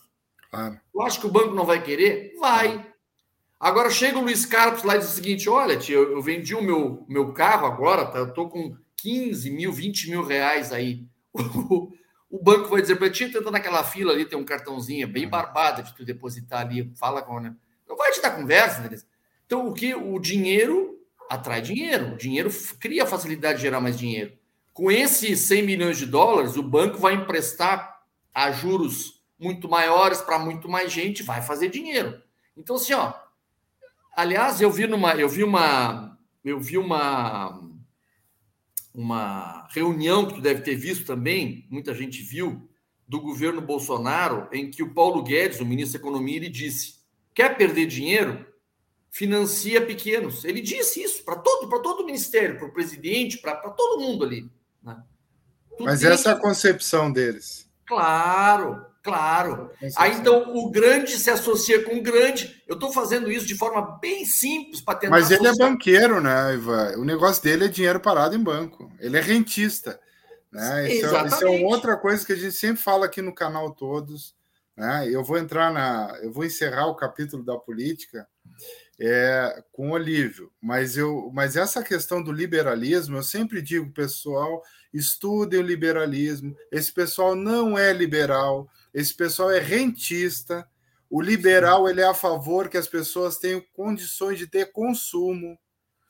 Claro. Eu acho que o banco não vai querer? Vai. Agora chega o Luiz Carlos lá e diz o seguinte: olha, tia, eu, vendi o meu, meu carro agora, tá? eu estou com 15 mil, 20 mil reais aí. *laughs* O, banco vai dizer para ti, tenta naquela fila ali, tem um cartãozinho é bem barbado de tu depositar ali, fala com. Né? Não vai te dar conversa, né? Então, o que? O dinheiro atrai dinheiro. O dinheiro cria facilidade de gerar mais dinheiro. Com esses 100 milhões de dólares, o banco vai emprestar a juros muito maiores para muito mais gente, vai fazer dinheiro. Então, assim, ó. Aliás, eu vi numa, eu vi uma, eu vi uma, uma reunião que tu deve ter visto também, muita gente viu, do governo Bolsonaro, em que o Paulo Guedes, o ministro da Economia, ele disse: quer perder dinheiro? Financia pequenos. Ele disse isso para todo, todo o ministério, para o presidente, para todo mundo ali. Né? Mas essa é a concepção deles. Claro, claro. Aí então o grande se associa com o grande. Eu estou fazendo isso de forma bem simples para tentar. Mas ele é associar. é banqueiro, né, Ivan? O negócio dele é dinheiro parado em banco. Ele é rentista. Né? Isso, é, isso é outra coisa que a gente sempre fala aqui no canal todos. Né? Eu vou entrar na. Eu vou encerrar o capítulo da política é, com Olívio, mas eu, mas essa questão do liberalismo, eu sempre digo, pessoal, estudem o liberalismo. Esse pessoal não é liberal, esse pessoal é rentista. O liberal ele é a favor que as pessoas tenham condições de ter consumo.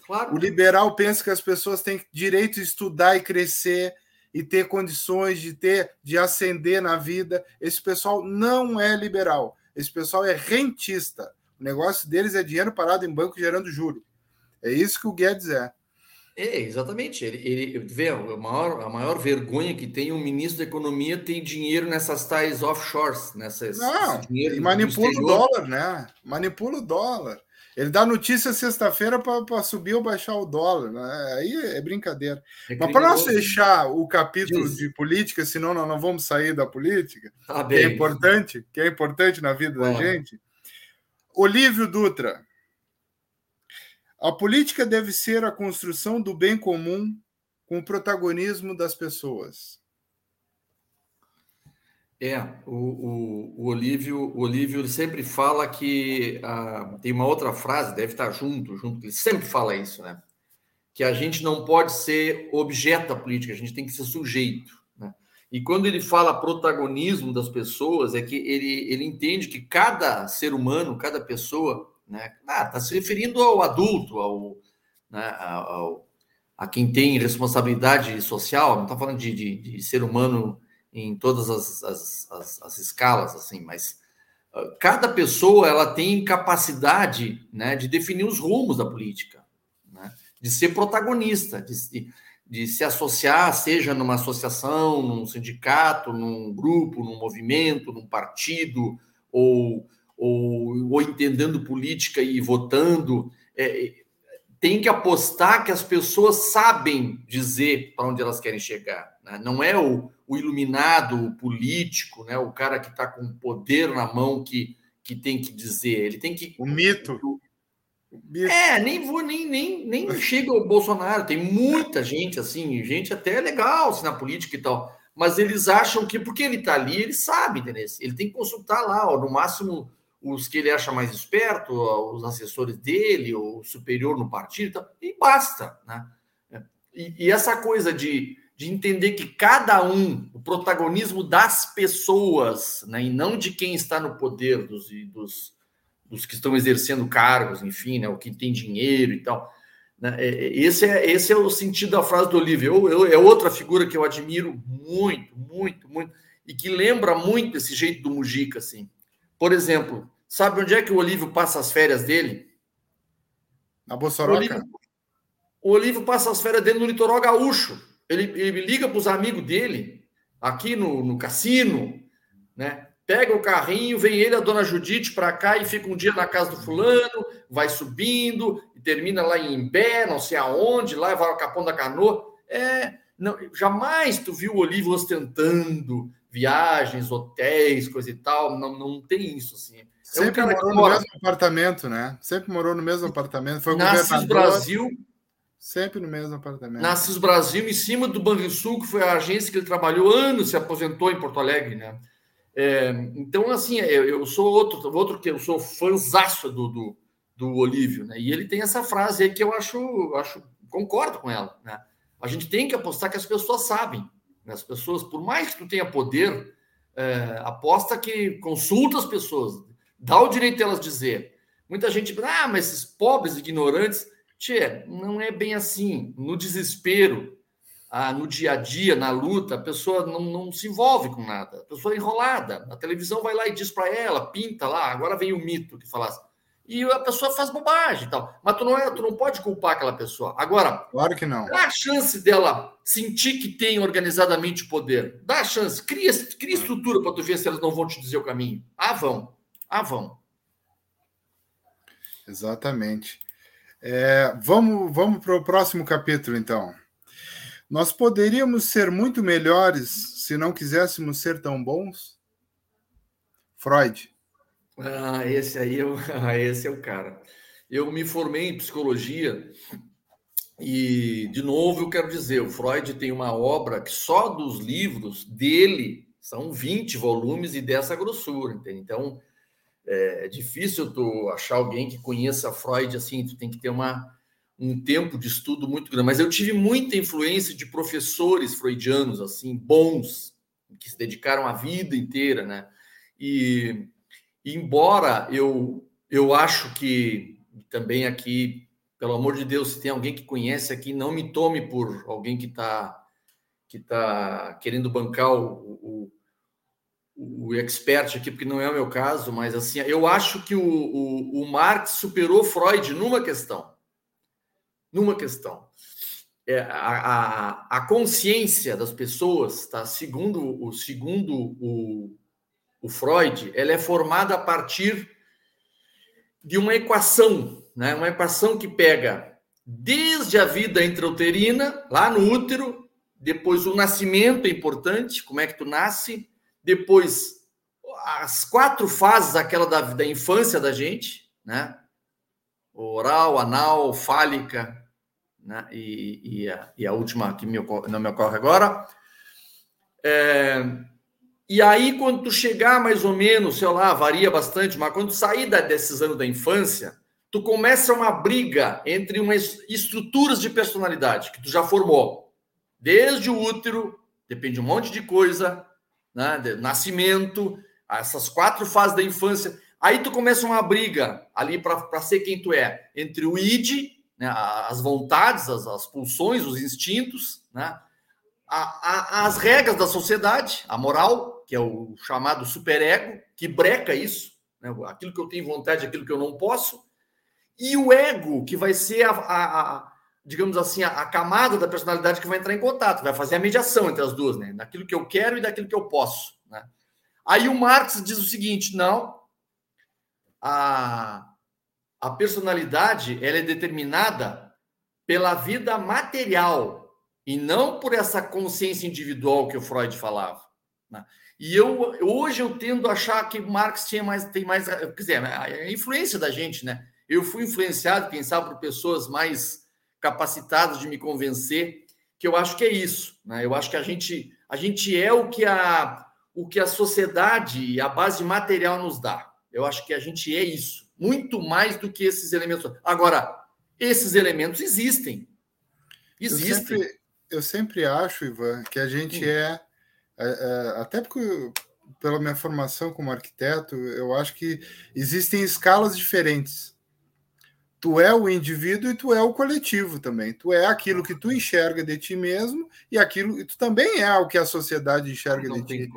Claro. O liberal pensa que as pessoas têm direito de estudar e crescer e ter condições de ter de ascender na vida. Esse pessoal não é liberal. Esse pessoal é rentista. O negócio deles é dinheiro parado em banco gerando juro. É isso que o Guedes é. É, exatamente. Ele, ele vê a maior, a maior vergonha que tem um ministro da economia tem dinheiro nessas tais offshores, nessas. Não, e manipula o dólar, né? Manipula o dólar. Ele dá notícia sexta-feira para subir ou baixar o dólar. Né? Aí é brincadeira. É Mas para nós fechar o capítulo de política, senão nós não vamos sair da política, tá que é importante, que é importante na vida da gente. Olívio Dutra. A política deve ser a construção do bem comum com o protagonismo das pessoas. É, o, o, o, Olívio, o Olívio sempre fala que ah, tem uma outra frase, deve estar junto, junto, ele sempre fala isso, né? Que a gente não pode ser objeto da política, a gente tem que ser sujeito. Né? E quando ele fala protagonismo das pessoas, é que ele, ele entende que cada ser humano, cada pessoa, né? Ah, está se referindo ao adulto, ao, né, ao, a quem tem responsabilidade social, não está falando de, de, de ser humano em todas as, as, as, as escalas, assim, mas uh, cada pessoa ela tem capacidade né, de definir os rumos da política, né, de ser protagonista, de, de, de, se associar, seja numa associação, num sindicato, num grupo, num movimento, num partido, ou, ou, ou entendendo política e votando. É, tem que apostar que as pessoas sabem dizer para onde elas querem chegar. Né? Não é o, o iluminado, o político, né? o cara que está com poder na mão que, que tem que dizer. Ele tem que. O mito. É, nem vou, nem, nem, nem chega o Bolsonaro. Tem muita gente assim, gente até legal assim, na política e tal. Mas eles acham que porque ele está ali, ele sabe, entendeu? Ele tem que consultar lá, ó, no máximo os que ele acha mais esperto, os assessores dele, o superior no partido, e, tal, e basta, né? E, e essa coisa de de entender que cada um, o protagonismo das pessoas, né, e não de quem está no poder, dos, dos, dos que estão exercendo cargos, enfim, né, o que tem dinheiro e tal. Né, é, é, esse, é, esse é o sentido da frase do Olívio. É outra figura que eu admiro muito, muito, muito, e que lembra muito esse jeito do Mujica, assim. Por exemplo, sabe onde é que o Olívio passa as férias dele? Na Bossoroca. O Olívio passa as férias dele no litoral gaúcho. Ele, ele liga para os amigos dele, aqui no, no cassino, né? Pega o carrinho, vem ele, a dona Judite, para cá e fica um dia na casa do fulano, vai subindo e termina lá em Imbé, não sei aonde, lá vai ao Capão da Canoa. É, não, jamais tu viu o Olívio ostentando viagens, hotéis, coisa e tal. Não, não tem isso assim. É Sempre um morou no mesmo apartamento, né? Sempre morou no mesmo apartamento. Foi o Nasce Brasil Sempre no mesmo apartamento. Nasces Brasil, em cima do Banrisul, que foi a agência que ele trabalhou anos, se aposentou em Porto Alegre, né? É, então, assim, eu, eu, sou outro, outro que eu sou fãzaço do, do, do Olívio, né? E ele tem essa frase aí que eu acho, acho concordo com ela, né? A gente tem que apostar que as pessoas sabem. Né? As pessoas, por mais que tu tenha poder, é, aposta que consulta as pessoas, dá o direito delas dizer. Muita gente, ah, mas esses pobres ignorantes Tchê, não é bem assim. No desespero, ah, no dia a dia, na luta, a pessoa não, não se envolve com nada. A pessoa é enrolada. A televisão vai lá e diz para ela, pinta lá. Agora vem o mito que falasse. E a pessoa faz bobagem e tal. Mas tu não, é, tu não pode culpar aquela pessoa. Agora, claro que não. Dá a chance dela sentir que tem organizadamente poder. Dá a chance. Cria, cria estrutura para tu ver se elas não vão te dizer o caminho. Ah, vão. Ah, vão. Exatamente. É, vamos vamos para o próximo capítulo, então. Nós poderíamos ser muito melhores se não quiséssemos ser tão bons? Freud. Ah, esse aí eu, *laughs* esse é o cara. Eu me formei em psicologia e, de novo, eu quero dizer, o Freud tem uma obra que só dos livros dele são 20 volumes e dessa grossura, entende? Então, é, é, difícil tu achar alguém que conheça Freud assim, tu tem que ter uma, um tempo de estudo muito grande. Mas eu tive muita influência de professores freudianos, assim, bons, que se dedicaram a vida inteira, né? E, embora eu, eu acho que também aqui, pelo amor de Deus, se tem alguém que conhece aqui, não me tome por alguém que está que tá querendo bancar o, o o expert aqui, porque não é o meu caso, mas assim, eu acho que o, o, o Marx superou Freud numa questão. Numa questão. É, a, a, a, consciência das pessoas, tá? segundo, o, segundo o, o Freud, ela é formada a partir de uma equação, né? uma equação que pega desde a vida intrauterina, lá no útero, depois o nascimento é importante, como é que tu nasce, depois as quatro fases aquela da, da infância da gente, né? Oral, anal, fálica, né? E, e, a, e a última que me ocorre, não me ocorre agora. É, e aí, quando tu chegar mais ou menos, sei lá, varia bastante, mas quando tu sair da, desses anos da infância, tu começa uma briga entre umas estruturas de personalidade que tu já formou. Desde o útero, depende de um monte de coisa, né? nascimento, essas quatro fases da infância. Aí tu começa uma briga ali para ser quem tu é, entre o id, né? as vontades, as, as pulsões, os instintos, né? A, a, as regras da sociedade, a moral, que é o chamado superego, que breca isso, né? aquilo que eu tenho vontade, aquilo que eu não posso, e o ego, que vai ser a, digamos assim, a, camada da personalidade que vai entrar em contato, vai fazer a mediação entre as duas, né? Daquilo que eu quero e daquilo que eu posso, né? Aí o Marx diz o seguinte: não, a, a personalidade ela é determinada pela vida material e não por essa consciência individual que o Freud falava. Né? E eu hoje eu tendo a achar que Marx tinha mais, tem mais, quer dizer, a influência da gente, né? Eu fui influenciado, quem sabe, por pessoas mais capacitadas de me convencer que eu acho que é isso, né? Eu acho que a gente a gente é o que a o que a sociedade e a base material nos dá. Eu acho que a gente é isso, muito mais do que esses elementos. Agora, esses elementos existem. Existem. Eu sempre, eu sempre acho, Ivan, que a gente é é, é, até porque, pela minha formação como arquiteto, eu acho que existem escalas diferentes. Tu é o indivíduo e tu é o coletivo também. Tu é aquilo que tu enxerga de ti mesmo e aquilo e tu também é o que a sociedade enxerga não de ti.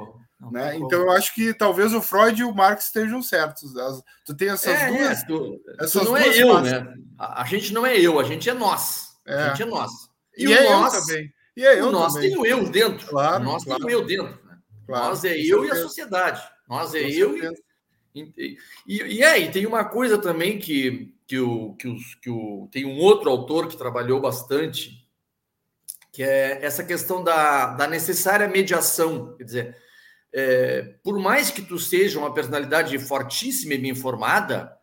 Né? Então eu acho que talvez o Freud e o Marx estejam certos. As, tu tem essas é, duas. É, tu, essas tu não é duas é eu, né? A, a, gente não é eu, a gente é nós. A é. gente é nós. E, e é nós, eu também. E é eu nós também. tem o eu dentro. Claro, nós claro. tem o eu dentro. Né? Claro, nós é eu certeza. e a sociedade. Nós é com eu e, e, e é, e tem uma coisa também que, que, o, que, os, que o, tem um outro autor que trabalhou bastante, que é essa questão da, da necessária mediação. Quer dizer, é, por mais que tu seja uma personalidade fortíssima e bem informada,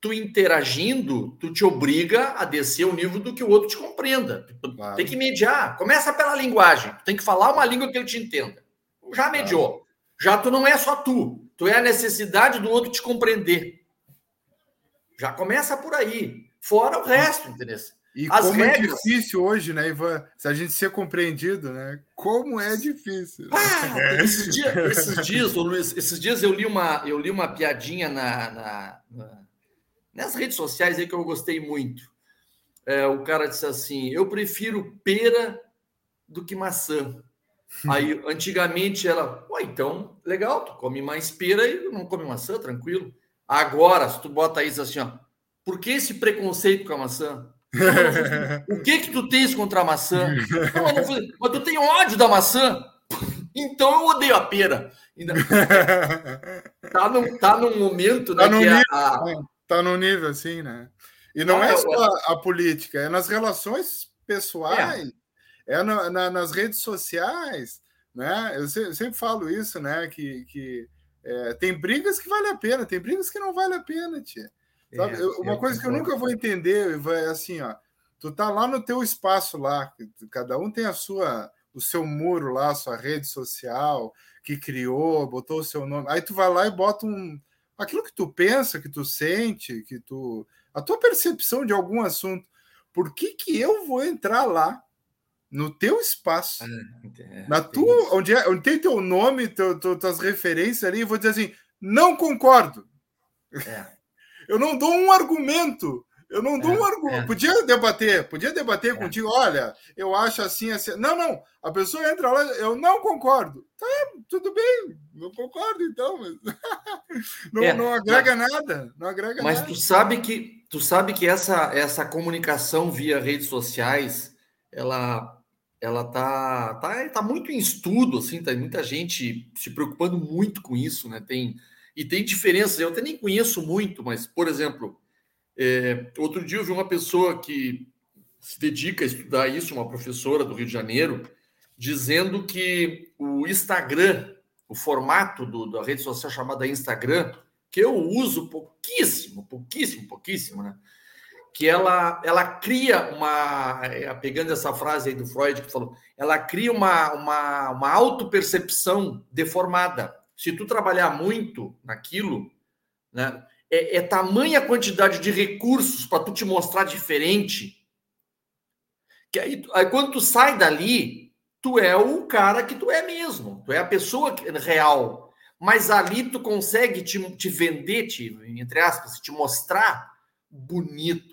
tu interagindo, tu te obriga a descer o nível do que o outro te compreenda. Claro. Tem que mediar. Começa pela linguagem. Tu tem que falar uma língua que ele te entenda. Já mediou. Claro. Já tu não é só tu. É a necessidade do outro te compreender. Já começa por aí. Fora o resto, entendeu? E As como é regras... é difícil hoje, né, Ivan? Se a gente ser compreendido, né? Como é difícil. Ah, esses, dias, esses, dias, Luiz, esses dias eu li uma, eu li uma piadinha na, na, na Nessas redes sociais aí que eu gostei muito. É, o cara disse assim: eu prefiro pera do que maçã. Aí, antigamente, ela, ué, então, legal, tu come mais pera e não come maçã, tranquilo. Agora, se tu bota isso assim, ó, por que esse preconceito com a maçã? *laughs* o que que tu tens contra a maçã? Não, não, mas tu tem ódio da maçã? *laughs* Então eu odeio a pera. *laughs* Tá num, tá num momento né, tá que a, a, né? tá no nível assim, né? E não ah, é só a, a, política, é nas relações pessoais, é, é na, na, nas redes sociais, né? Eu sempre, eu sempre, falo isso, né? Que, que é, tem brigas que vale a pena, tem brigas que não vale a pena, tia. Sabe? É, uma coisa que eu nunca vou entender é assim, ó. Tu tá lá no teu espaço lá, cada um tem a sua, o seu muro lá, a sua rede social que criou, botou o seu nome. Aí tu vai lá e bota um, aquilo que tu pensa, que tu sente, que tu a tua percepção de algum assunto. Por que que eu vou entrar lá no teu espaço, é, na tua, onde, é, onde tem teu nome, teu, teu, tuas referências ali, e vou dizer assim, não concordo. É. *laughs* Eu não dou um argumento. Eu não dou é, um argumento. É. Podia debater, podia debater é. contigo. Olha, eu acho assim, assim. Não, não. A pessoa entra lá, eu não concordo. Tá, tudo bem, não concordo, então. *laughs* Não, não agrega nada. Não agrega mas nada. tu sabe que tu sabe que essa, essa comunicação via redes sociais, ela ela tá, tá, tá muito em estudo, assim, tá muita gente se preocupando muito com isso, né? Tem, e tem diferenças, eu até nem conheço muito, mas, por exemplo, é, outro dia eu vi uma pessoa que se dedica a estudar isso, uma professora do Rio de Janeiro, dizendo que o Instagram, o formato do, da rede social chamada Instagram, que eu uso pouquíssimo, pouquíssimo, pouquíssimo, né? Que ela, ela cria uma, é, pegando essa frase aí do Freud que falou, ela cria uma, uma, uma autopercepção deformada. Se tu trabalhar muito naquilo, né? é, é tamanha quantidade de recursos para tu te mostrar diferente, que aí, aí quando tu sai dali, tu é o cara que tu é mesmo, tu é a pessoa real. Mas ali tu consegue te, te vender, te, entre aspas, te mostrar bonito,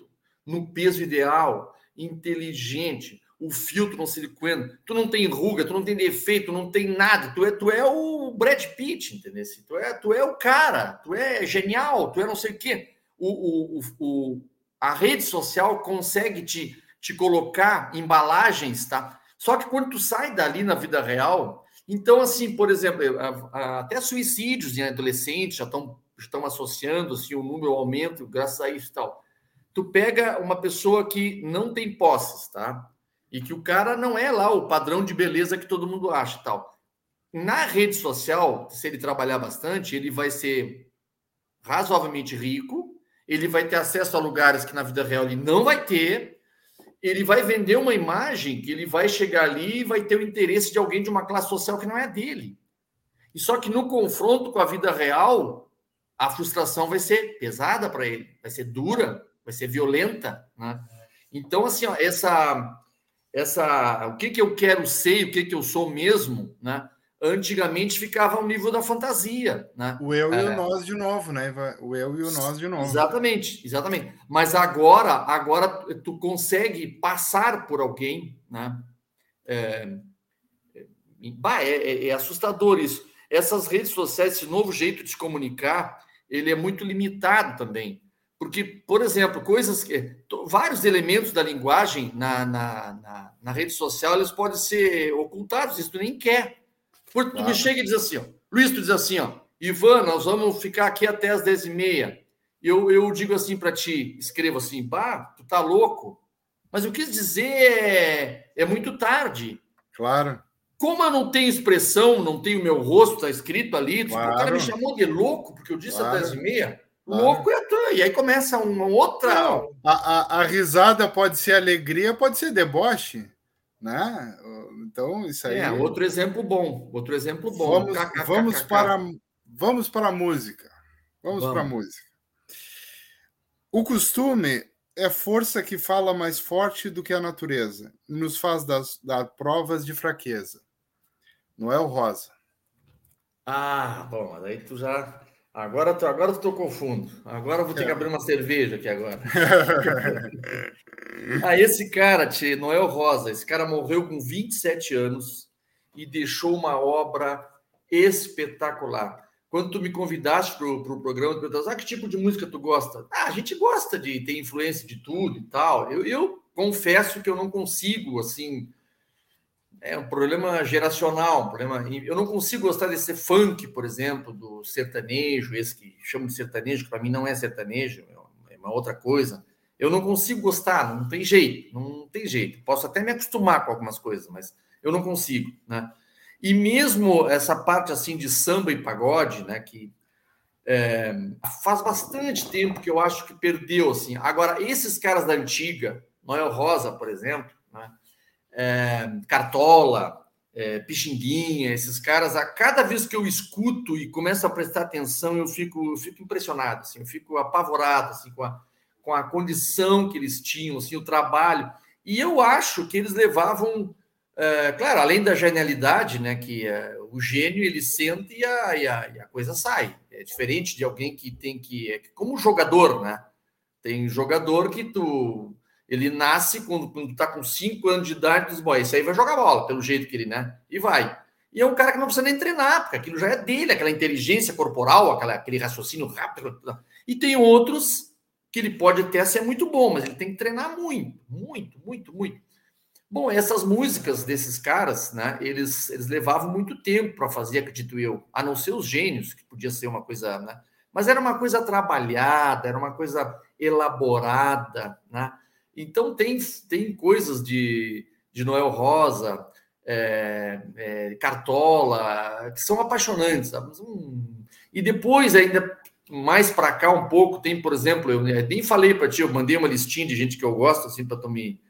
no peso ideal, inteligente, o filtro no silicone, tu não tem ruga, tu não tem defeito, não tem nada, tu é, tu é o Brad Pitt, entendeu? Tu é, tu é o cara, tu é genial, tu é não sei o quê. O, o, o, a rede social consegue te, te colocar embalagens, tá? Só que quando tu sai dali na vida real, então, assim, por exemplo, até suicídios em adolescentes já estão estão associando assim, o número aumento graças a isso e tal. Tu pega uma pessoa que não tem posses, tá? E que o cara não é lá o padrão de beleza que todo mundo acha tal. Na rede social, se ele trabalhar bastante, ele vai ser razoavelmente rico, ele vai ter acesso a lugares que na vida real ele não vai ter, ele vai vender uma imagem que ele vai chegar ali e vai ter o interesse de alguém de uma classe social que não é dele. E só que no confronto com a vida real, a frustração vai ser pesada para ele, vai ser dura, vai ser violenta, né? Então, assim, ó, essa essa o que, que eu quero ser, o que, que eu sou mesmo, né? Antigamente ficava ao nível da fantasia, né? O eu é, e o é. nós de novo, né? O eu e o nós de novo. Exatamente, exatamente. Mas agora, agora tu consegue passar por alguém, né? É, é, é, é assustador isso. Essas redes sociais, esse novo jeito de se comunicar, ele é muito limitado também. Porque, por exemplo, coisas que. Vários elementos da linguagem na, na, na, na rede social eles podem ser ocultados, isso tu nem quer. Porque tu me chega e diz assim, ó, Luiz, tu diz assim, ó, Ivan, nós vamos ficar aqui até as 10h30. Eu, eu digo assim para ti, escrevo assim, bah, tu tá louco. Mas eu quis dizer é, é muito tarde. Claro. Como eu não tenho expressão, não tenho meu rosto, tá escrito ali, claro. o cara me chamou de louco, porque eu disse claro. às 10h30. Louco é tu. E aí começa uma outra. Não, a, a, a, risada pode ser alegria, pode ser deboche. Né? Então, isso aí. É, outro exemplo bom. Outro exemplo bom. Vamos, vamos, para, vamos para a música. Vamos, vamos. para a música. O costume é força que fala mais forte do que a natureza e nos faz dar, dar provas de fraqueza. Noel Rosa. Ah, bom, aí tu já Agora, tô, agora eu tô confundo. Agora eu vou ter que abrir uma cerveja aqui agora. *laughs* ah, esse cara, tchê, Noel Rosa, esse cara morreu com 27 anos e deixou uma obra espetacular. Quando tu me convidaste para o pro programa, tu perguntaste, ah, que tipo de música tu gosta? Ah, a gente gosta de ter influência de tudo e tal. Eu, eu confesso que eu não consigo, assim, é um problema geracional, um problema. Eu não consigo gostar desse funk, por exemplo, do sertanejo, esse que chamam de sertanejo, que para mim não é sertanejo, é uma outra coisa. Eu não consigo gostar, não tem jeito, não tem jeito. Posso até me acostumar com algumas coisas, mas eu não consigo, né? E mesmo essa parte assim de samba e pagode, né, que é, faz bastante tempo que eu acho que perdeu assim. Agora esses caras da antiga, Noel Rosa, por exemplo, né? É, Cartola, é, Pixinguinha, esses caras, a cada vez que eu escuto e começo a prestar atenção, eu fico, eu fico impressionado, assim, eu fico apavorado assim, com, a, com a condição que eles tinham, assim, o trabalho. E eu acho que eles levavam, é, claro, além da genialidade, né, que é, o gênio ele senta e a, e, a, e a, coisa sai. É diferente de alguém que tem que, é como jogador, né? Tem jogador que tu ele nasce quando, quando tá com 5 anos de idade, diz, bom, esse aí vai jogar bola, pelo jeito que ele, né? E vai. E é um cara que não precisa nem treinar, porque aquilo já é dele, aquela inteligência corporal, aquela, aquele raciocínio rápido. E tem outros que ele pode até ser muito bom, mas ele tem que treinar muito, muito, muito, muito. Bom, essas músicas desses caras, né, eles, eles levavam muito tempo para fazer, acredito eu, a não ser os gênios, que podia ser uma coisa, né? Mas era uma coisa trabalhada, era uma coisa elaborada, né? Então tem, tem coisas de, de Noel Rosa, é, é, Cartola, que são apaixonantes. Hum, e depois, ainda mais para cá um pouco, tem, por exemplo, eu nem falei para ti, eu mandei uma listinha de gente que eu gosto, assim, para tu me.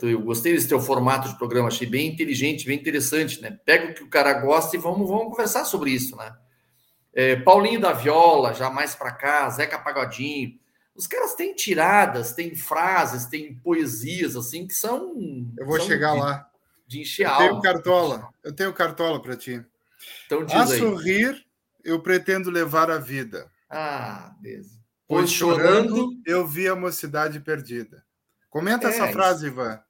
Tu, eu gostei desse teu formato de programa, achei bem inteligente, bem interessante, né? Pega o que o cara gosta e vamos, vamos conversar sobre isso, né? É, Paulinho da Viola, já mais para cá, Zeca Pagodinho. Os caras têm tiradas, têm frases, têm poesias, assim, que são. Eu vou são chegar de, lá. De encher eu tenho cartola. Eu tenho cartola para ti. Então diz a aí. sorrir, eu pretendo levar a vida. Ah, Deus. Pois chorando, eu vi a mocidade perdida. Comenta é, essa frase, Ivan.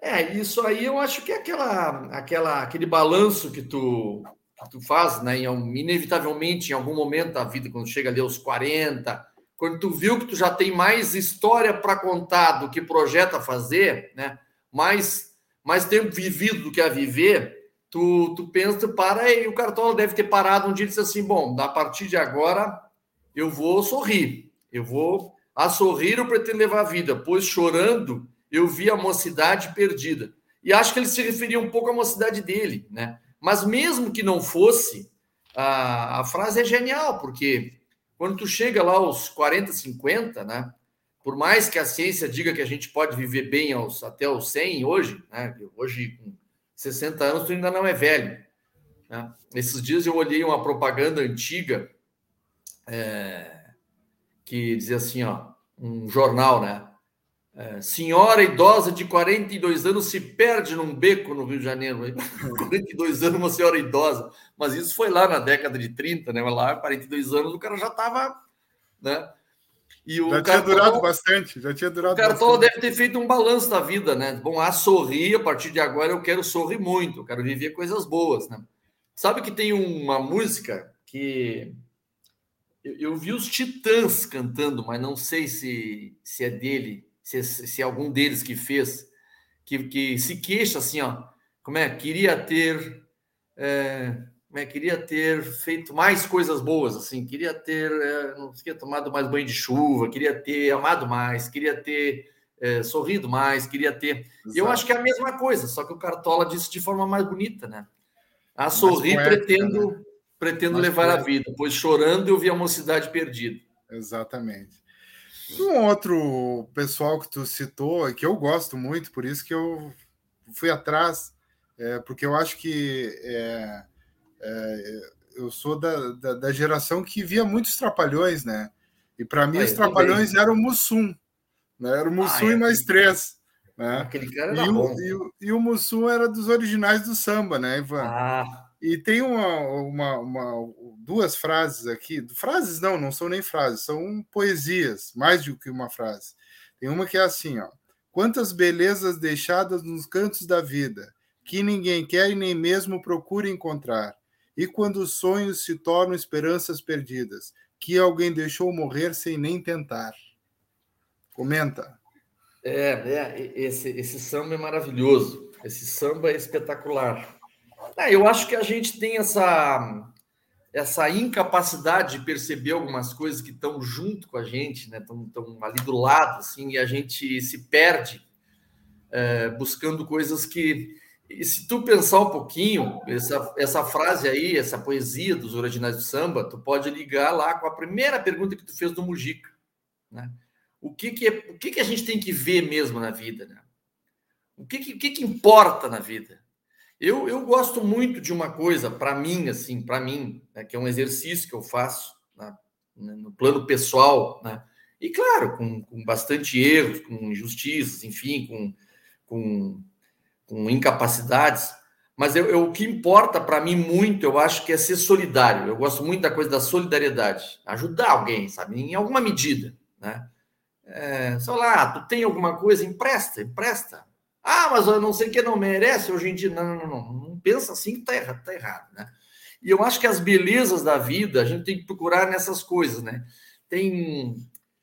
É, isso aí eu acho que é aquela, aquela, aquele balanço que tu, que tu faz, né? Inevitavelmente, em algum momento da vida, quando chega ali aos 40, quando tu viu que tu já tem mais história para contar do que projeta fazer, né? Mais, mais tempo vivido do que a viver, tu, tu pensa, para e o Cartola deve ter parado um dia e disse assim, bom, a partir de agora eu vou sorrir, eu vou a sorrir eu pretendo levar a vida, pois chorando eu vi a mocidade perdida. E acho que ele se referia um pouco à mocidade dele, né? Mas mesmo que não fosse, a, a frase é genial, porque quando tu chega lá aos 40, 50, né? Por mais que a ciência diga que a gente pode viver bem aos, até os 100 hoje, né? Hoje, com 60 anos, tu ainda não é velho. Né? Esses dias eu olhei uma propaganda antiga é, que dizia assim, ó, um jornal, né? É, senhora idosa de 42 anos se perde num beco no Rio de Janeiro. 42 *laughs* anos, uma senhora idosa. Mas isso foi lá na década de 30, né? Mas lá, 42 anos, o cara já estava. Né? E o já tinha durado bastante, já tinha durado O Cartola deve ter feito um balanço da vida, né? Bom, a sorrir, a partir de agora eu quero sorrir muito, eu quero viver coisas boas, né? Sabe que tem uma música que eu, eu vi os Titãs cantando, mas não sei se, se é dele se, se algum deles que fez, que, que se queixa assim, ó, como é, queria ter, é, como é, queria ter feito mais coisas boas, assim, queria ter, é, não queria tomado mais banho de chuva, queria ter amado mais, queria ter é, sorrido mais, queria ter. Exato. Eu acho que é a mesma coisa, só que o Cartola disse de forma mais bonita, né? A sorrir poética, pretendo, né? pretendo levar poética. a vida, pois chorando eu vi a mocidade perdida. Exatamente. Um outro pessoal que tu citou, que eu gosto muito, por isso que eu fui atrás, é, porque eu acho que é, é, eu sou da, da, da, geração que via muitos trapalhões, né? E para mim, ah, os trapalhões eram o Mussum, né? Era o Mussum ah, e mais três. Né? Aquele cara era e, bom. O, e, e o Mussum era dos originais do samba, né, Ivan? Ah. E tem uma, uma, uma, duas frases aqui, frases não, não são nem frases, são poesias, mais do que uma frase. Tem uma que é assim, ó: Quantas belezas deixadas nos cantos da vida, que ninguém quer e nem mesmo procura encontrar. E quando os sonhos se tornam esperanças perdidas, que alguém deixou morrer sem nem tentar. Comenta. É, é esse, esse samba é maravilhoso. Esse samba é espetacular. É, eu acho que a gente tem essa, essa incapacidade de perceber algumas coisas que estão junto com a gente, né? Estão, ali do lado, assim, e a gente se perde é, buscando coisas que. E se tu pensar um pouquinho, essa, essa frase aí, essa poesia dos originais do samba, tu pode ligar lá com a primeira pergunta que tu fez do Mujica, né? O que que, é, o que, que a gente tem que ver mesmo na vida, né? O que, que, que, que importa na vida? Eu, eu gosto muito de uma coisa, para mim, assim, para mim, né, que é um exercício que eu faço né, no plano pessoal, né? E claro, com, com bastante erros, com injustiças, enfim, com, com, com incapacidades. Mas eu, eu, o que importa para mim muito, eu acho que é ser solidário. Eu gosto muito da coisa da solidariedade, ajudar alguém, sabe, em alguma medida, né? É, sei lá, tu tem alguma coisa, empresta, empresta. Ah, mas eu não sei que não merece hoje em dia. Não, não, não, não, pensa assim que tá errado, tá errado, né? E eu acho que as belezas da vida a gente tem que procurar nessas coisas, né? Tem,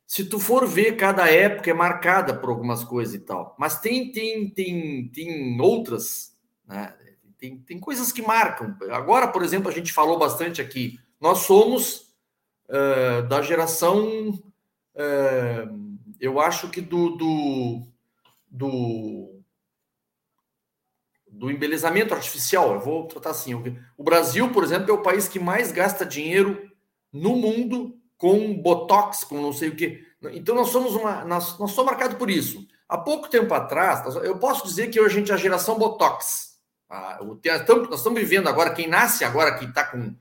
se tu for ver, cada época é marcada por algumas coisas e tal, mas tem tem tem tem outras, né? Tem, tem coisas que marcam. Agora, por exemplo, a gente falou bastante aqui. Nós somos uh, da geração, uh, eu acho que do, do, do do embelezamento artificial. Eu vou tratar assim. O Brasil, por exemplo, é o país que mais gasta dinheiro no mundo com botox, com não sei o quê. Então nós somos uma, nós, nós somos marcados por isso. Há pouco tempo atrás, eu posso dizer que hoje a gente é a geração botox. Ah, nós estamos vivendo agora, quem nasce agora, que está com,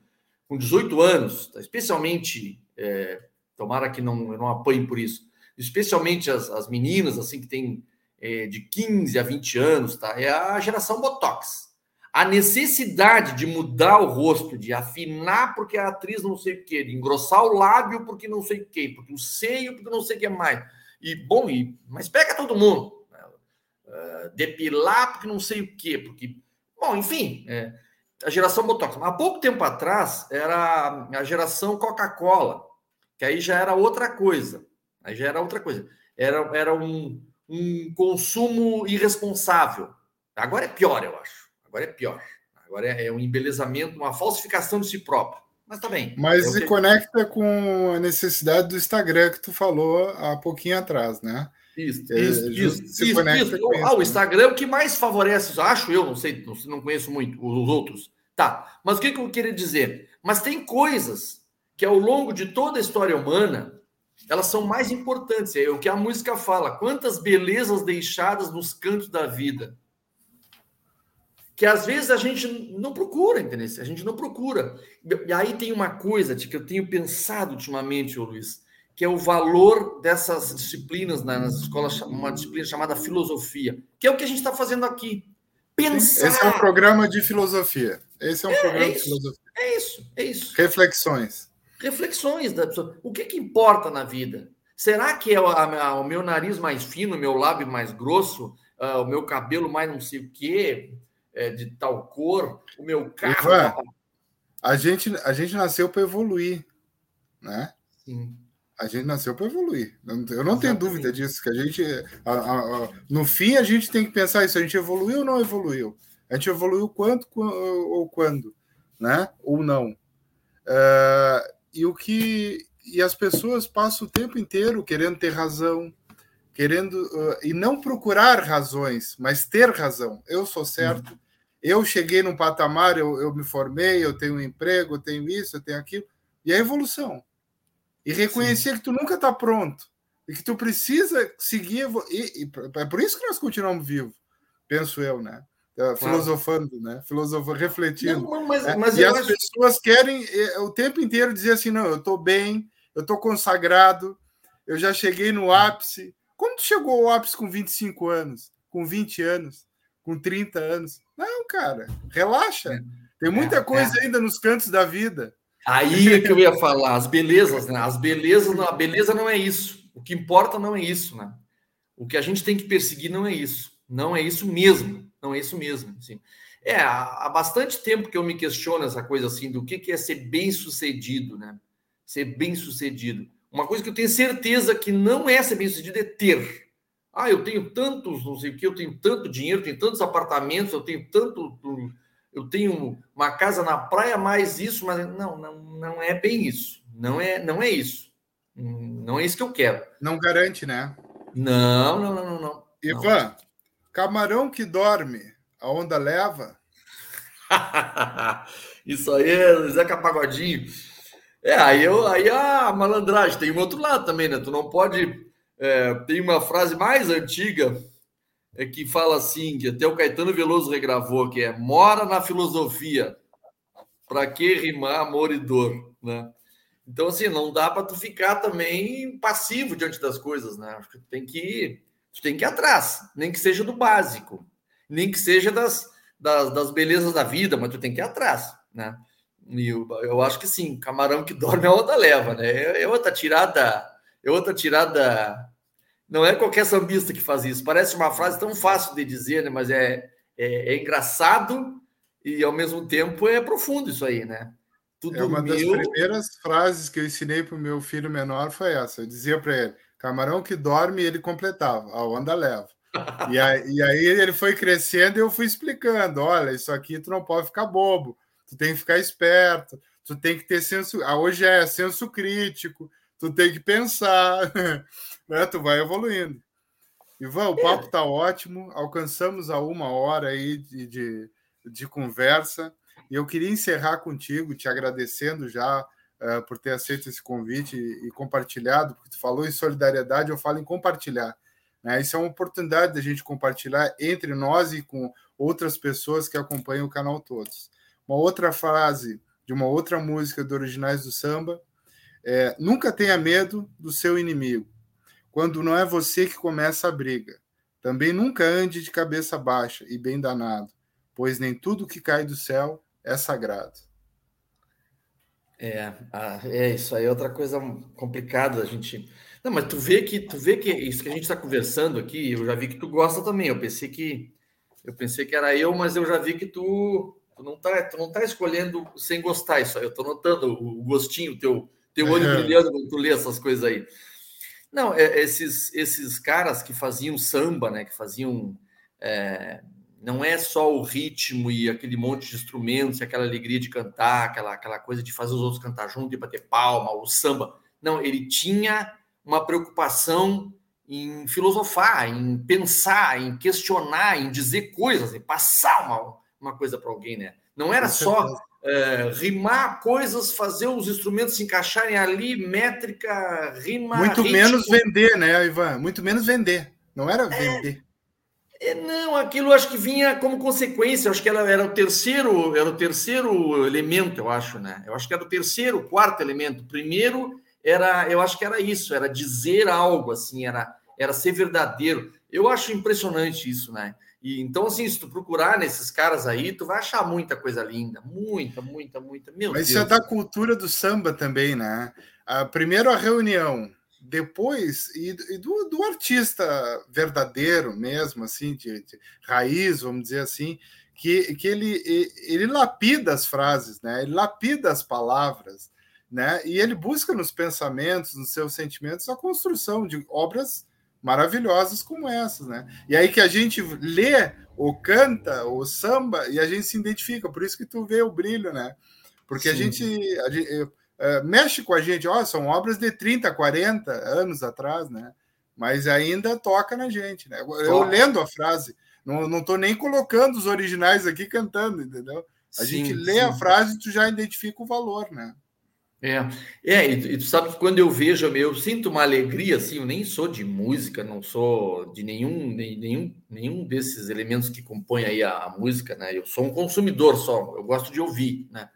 com 18 anos, tá, especialmente, é, tomara que não, não apanhe por isso, especialmente as, as meninas, assim, que têm é, de 15 a 20 anos, tá? É a geração Botox. A necessidade de mudar o rosto, de afinar porque a atriz não sei o quê, de engrossar o lábio porque não sei o quê, porque o seio porque não sei o que mais. E, bom, e, mas pega todo mundo. Uh, depilar porque não sei o quê, porque... Bom, enfim, é, a geração Botox. Há pouco tempo atrás era a geração Coca-Cola, que aí já era outra coisa. Aí já era outra coisa. Era, era um, um consumo irresponsável. Agora é pior, eu acho. Agora é pior. Agora é, um embelezamento, uma falsificação de si próprio. Mas tá bem. Mas se que... conecta com a necessidade do Instagram que tu falou há pouquinho atrás, né? Isso, é, isso, isso, se isso, isso. Com ah, o né? Instagram é o que mais favorece, acho eu, não sei, não conheço muito os outros. Tá, mas o que, que eu queria dizer? Mas tem coisas que ao longo de toda a história humana elas são mais importantes. É o que a música fala. Quantas belezas deixadas nos cantos da vida. Que às vezes a gente não procura, entendeu? A gente não procura. E aí tem uma coisa de que eu tenho pensado ultimamente, Luiz, que é o valor dessas disciplinas nas escolas, uma disciplina chamada filosofia, que é o que a gente está fazendo aqui. Pensar. Esse é um programa de filosofia. Esse é um é, programa é de filosofia. É isso, é isso. Reflexões reflexões da pessoa. O que, que importa na vida? Será que é o, a, o meu nariz mais fino, o meu lábio mais grosso, uh, o meu cabelo mais não sei o quê, é, de tal cor, o meu carro? Ivan, a, gente, a gente nasceu para evoluir, né? Sim. A gente nasceu para evoluir. Eu não Exatamente. tenho dúvida disso. Que a gente, a, a, no fim, a gente tem que pensar isso. A gente evoluiu ou não evoluiu? A gente evoluiu quanto ou quando, né? Ou não? Uh, e o que e as pessoas passam o tempo inteiro querendo ter razão, querendo uh, e não procurar razões, mas ter razão. Eu sou certo. Uhum. Eu cheguei num patamar, eu, eu me formei, eu tenho um emprego, eu tenho isso, eu tenho aquilo. E a evolução. E reconhecer Sim. que tu nunca está pronto e que tu precisa seguir. E, e, é por isso que nós continuamos vivos, penso eu, né? Tá filosofando, né? Filosofando, refletindo. Não, mas, né? mas e as acho... pessoas querem é, o tempo inteiro dizer assim: não, eu estou bem, eu estou consagrado, eu já cheguei no ápice. Como tu chegou ao ápice com 25 anos, com 20 anos, com 30 anos? Não, cara, relaxa. É. Tem muita é, coisa é. ainda nos cantos da vida. Aí é que eu ia falar, as belezas, né? As belezas, a beleza não é isso. O que importa não é isso, né? O que a gente tem que perseguir não é isso. Não é isso mesmo. Não, é isso mesmo. Assim. É, há bastante tempo que eu me questiono essa coisa assim do que é ser bem sucedido, né? Ser bem sucedido. Uma coisa que eu tenho certeza que não é ser bem sucedido é ter. Ah, eu tenho tantos, não sei o que, eu tenho tanto dinheiro, tenho tantos apartamentos, eu tenho tanto. Eu tenho uma casa na praia, mais isso, mas não, não, não é bem isso. Não é, não é isso. Não é isso que eu quero. Não garante, né? Não, não, não, não. não. Ivan, Camarão que dorme, a onda leva. *laughs* Isso aí Zeca Pagodinho. É, aí, eu, aí a malandragem tem um outro lado também, né? Tu não pode. É, tem uma frase mais antiga é, que fala assim, que até o Caetano Veloso regravou, que é mora na filosofia. Para que rimar amor e dor, né? Então, assim, não dá para tu ficar também passivo diante das coisas, né? Acho que tem que Tu tem que ir atrás, nem que seja do básico, nem que seja das, das, das belezas da vida, mas tu tem que ir atrás, né? E eu, eu acho que sim, camarão que *laughs* dorme é outra leva, né? É, é outra tirada, é outra tirada Não é qualquer sambista que faz isso. Parece uma frase tão fácil de dizer, né? Mas é, é, é engraçado e ao mesmo tempo é profundo isso aí, né? Tudo é uma das primeiras frases que eu ensinei para o meu filho menor foi essa. Eu dizia para ele: camarão que dorme, ele completava, a onda leva. *laughs* e, aí, e aí ele foi crescendo e eu fui explicando: olha, isso aqui tu não pode ficar bobo, tu tem que ficar esperto, tu tem que ter senso. Ah, hoje é senso crítico, tu tem que pensar, *laughs* né? Tu vai evoluindo. Ivan, o papo está ótimo, alcançamos a uma hora aí de, de, de conversa. E eu queria encerrar contigo, te agradecendo já uh, por ter aceito esse convite e, e, compartilhado, porque tu falou em solidariedade, eu falo em compartilhar. Né? Isso é uma oportunidade da gente compartilhar entre nós e com outras pessoas que acompanham o canal todos. Uma outra frase de uma outra música do Originais do Samba é: nunca tenha medo do seu inimigo, quando não é você que começa a briga. Também nunca ande de cabeça baixa e bem danado, pois nem tudo que cai do céu é sagrado. É, é isso aí é outra coisa complicada a gente. Não, mas tu vê que tu vê que isso que a gente está conversando aqui, eu já vi que tu gosta também. Eu pensei que eu pensei que era eu, mas eu já vi que tu, tu não tá tu não tá escolhendo sem gostar isso aí. Eu tô notando o gostinho teu teu olho é. brilhando quando tu lê essas coisas aí. Não, é, esses esses caras que faziam samba, né, que faziam é, não é só o ritmo e aquele monte de instrumentos, e aquela alegria de cantar, aquela, aquela coisa de fazer os outros cantar junto e bater palma, o samba. Não, ele tinha uma preocupação em filosofar, em pensar, em questionar, em dizer coisas, em passar uma, uma coisa para alguém, né? Não era só é, rimar coisas, fazer os instrumentos se encaixarem ali, métrica, rima. Muito ritmo. menos vender, né, Ivan? Muito menos vender. Não era vender. É, não, aquilo acho que vinha como consequência, acho que ela era o terceiro, era o terceiro elemento, eu acho, né? Eu acho que era o terceiro, quarto elemento. Primeiro era, eu acho que era isso, era dizer algo assim, era era ser verdadeiro. Eu acho impressionante isso, né? E então assim, se tu procurar nesses caras aí, tu vai achar muita coisa linda, muita, muita, muita. Meu Mas Deus. isso é da cultura do samba também, né? A, primeiro a reunião, depois e, e do, do, artista verdadeiro mesmo assim de, de, raiz vamos dizer assim que, que ele, ele lapida as frases né? Ele lapida as palavras né? E ele busca nos pensamentos nos seus sentimentos a construção de obras maravilhosas como essas né? E aí que a gente lê ou canta ou samba e a gente se identifica. Por isso que tu vê o brilho né? Porque a gente, a gente uh, mexe com a gente. Ó, são obras de 30, 40 anos atrás, né? Mas ainda toca na gente, né? Eu lendo a frase, não estou nem colocando os originais aqui cantando, entendeu? A sim, gente lê sim. a frase e tu já identifica o valor, né? É, é e, tu, e tu sabe que quando eu vejo, eu sinto uma alegria, assim, eu nem sou de música, não sou de nenhum, nenhum, nenhum desses elementos que compõem aí a, a música, né? Eu sou um consumidor só, eu gosto de ouvir, né?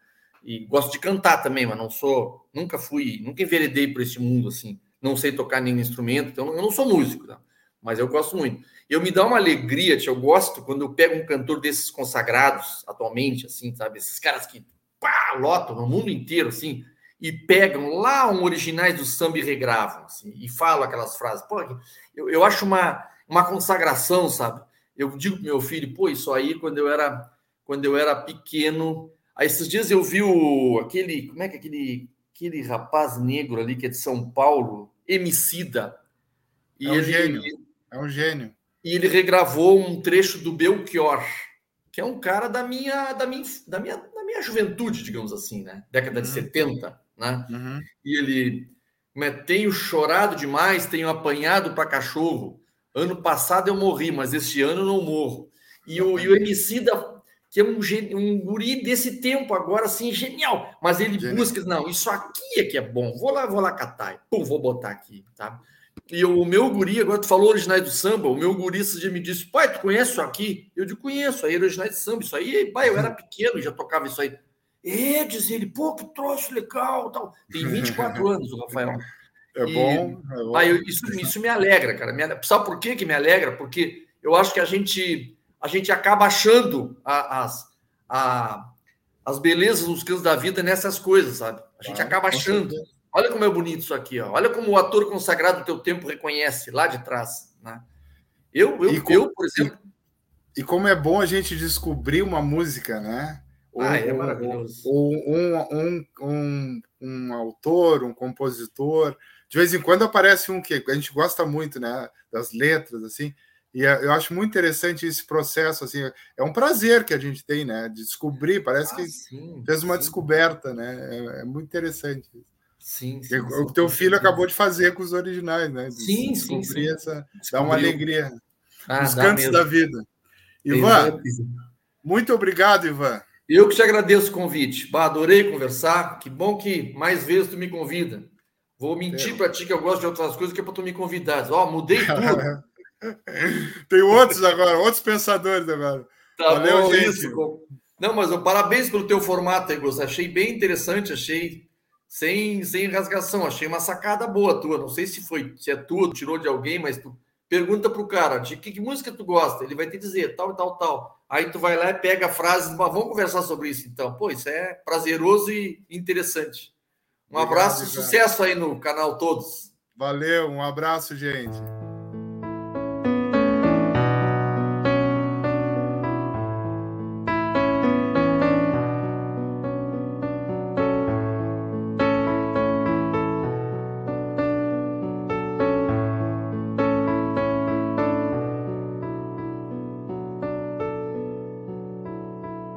E gosto de cantar também, mas não sou, nunca fui, nunca enveredei por esse mundo assim. Não sei tocar nenhum instrumento, então eu não sou músico, tá? mas eu gosto muito. Eu me dá uma alegria, tia, eu gosto quando eu pego um cantor desses consagrados atualmente, assim, sabe? Esses caras que pá, lotam no mundo inteiro, assim, e pegam lá um originais do samba e regravam, assim, e falam aquelas frases. Pô, eu, eu acho uma, uma consagração, sabe? Eu digo pro meu filho, pô, isso aí quando eu era quando eu era pequeno Aí esses dias eu vi o, aquele, como é que é aquele, aquele rapaz negro ali que é de São Paulo, Emicida. E é um ele, gênio. É um gênio. E ele regravou um trecho do Belchior, que é um cara da minha, da minha, da minha, da minha juventude, digamos assim, né? Década de uhum. 70, né? Uhum. E ele tenho chorado demais, tenho apanhado para cachorro. Ano passado eu morri, mas este ano eu não morro. E o, e o Emicida que é um, um guri desse tempo agora, assim, genial. Mas ele genial. busca, não, isso aqui é que é bom. Vou lá, vou lá catar. Pum, vou botar aqui, tá? E o meu guri, agora tu falou originais do samba, o meu guri esse dia me disse, pai, tu conhece isso aqui? Eu digo, conheço, aí originais de samba, isso aí, pai, eu era pequeno e já tocava isso aí. É, diz ele, pô, que troço legal, tal. Tem 24 *laughs* anos o Rafael. É e, bom. É bom. Aí, isso, isso me alegra, cara. Me, sabe por que, que me alegra? Porque eu acho que a gente a gente acaba achando a, as, a, as belezas, os cantos da vida nessas coisas, sabe? A gente acaba achando. Olha como é bonito isso aqui, ó. Olha como o ator consagrado do teu tempo reconhece lá de trás, né? Eu, eu, como, eu por exemplo. E, e, como é bom a gente descobrir uma música, né? Ou, ah, é maravilhoso. Ou um, um, um, um, autor, um compositor. De vez em quando aparece um que a gente gosta muito, né? Das letras, assim. E é, eu acho muito interessante esse processo, assim, é um prazer que a gente tem, né? De descobrir, parece ah, que sim, fez uma sim. descoberta, né? É, é, muito interessante. Sim, sim, o teu filho acabou de fazer com os originais, né? De sim, sim, sim. Essa, dá uma alegria. Ah, os cantos mesmo. da vida. Ivan, muito obrigado, Ivan. Eu que te agradeço o convite. Bah, adorei conversar. Que bom que mais vezes tu me convida. Vou mentir para ti que eu gosto de outras coisas que é para tu me convidar. Ó, oh, mudei tudo. *laughs* Tem outros agora, outros pensadores agora. Tá Valeu, bom, gente. Isso. Não, mas parabéns pelo teu formato, Egos. Achei bem interessante, achei sem, sem rasgação, achei uma sacada boa tua. Não sei se foi, se é tua, tirou de alguém, mas tu pergunta pro cara de que, que música tu gosta. Ele vai te dizer tal, tal, tal. Aí tu vai lá e pega a frase, mas vamos conversar sobre isso então. Pô, isso é prazeroso e interessante. Um Obrigado, abraço e sucesso aí no canal todos. Valeu, um abraço, gente.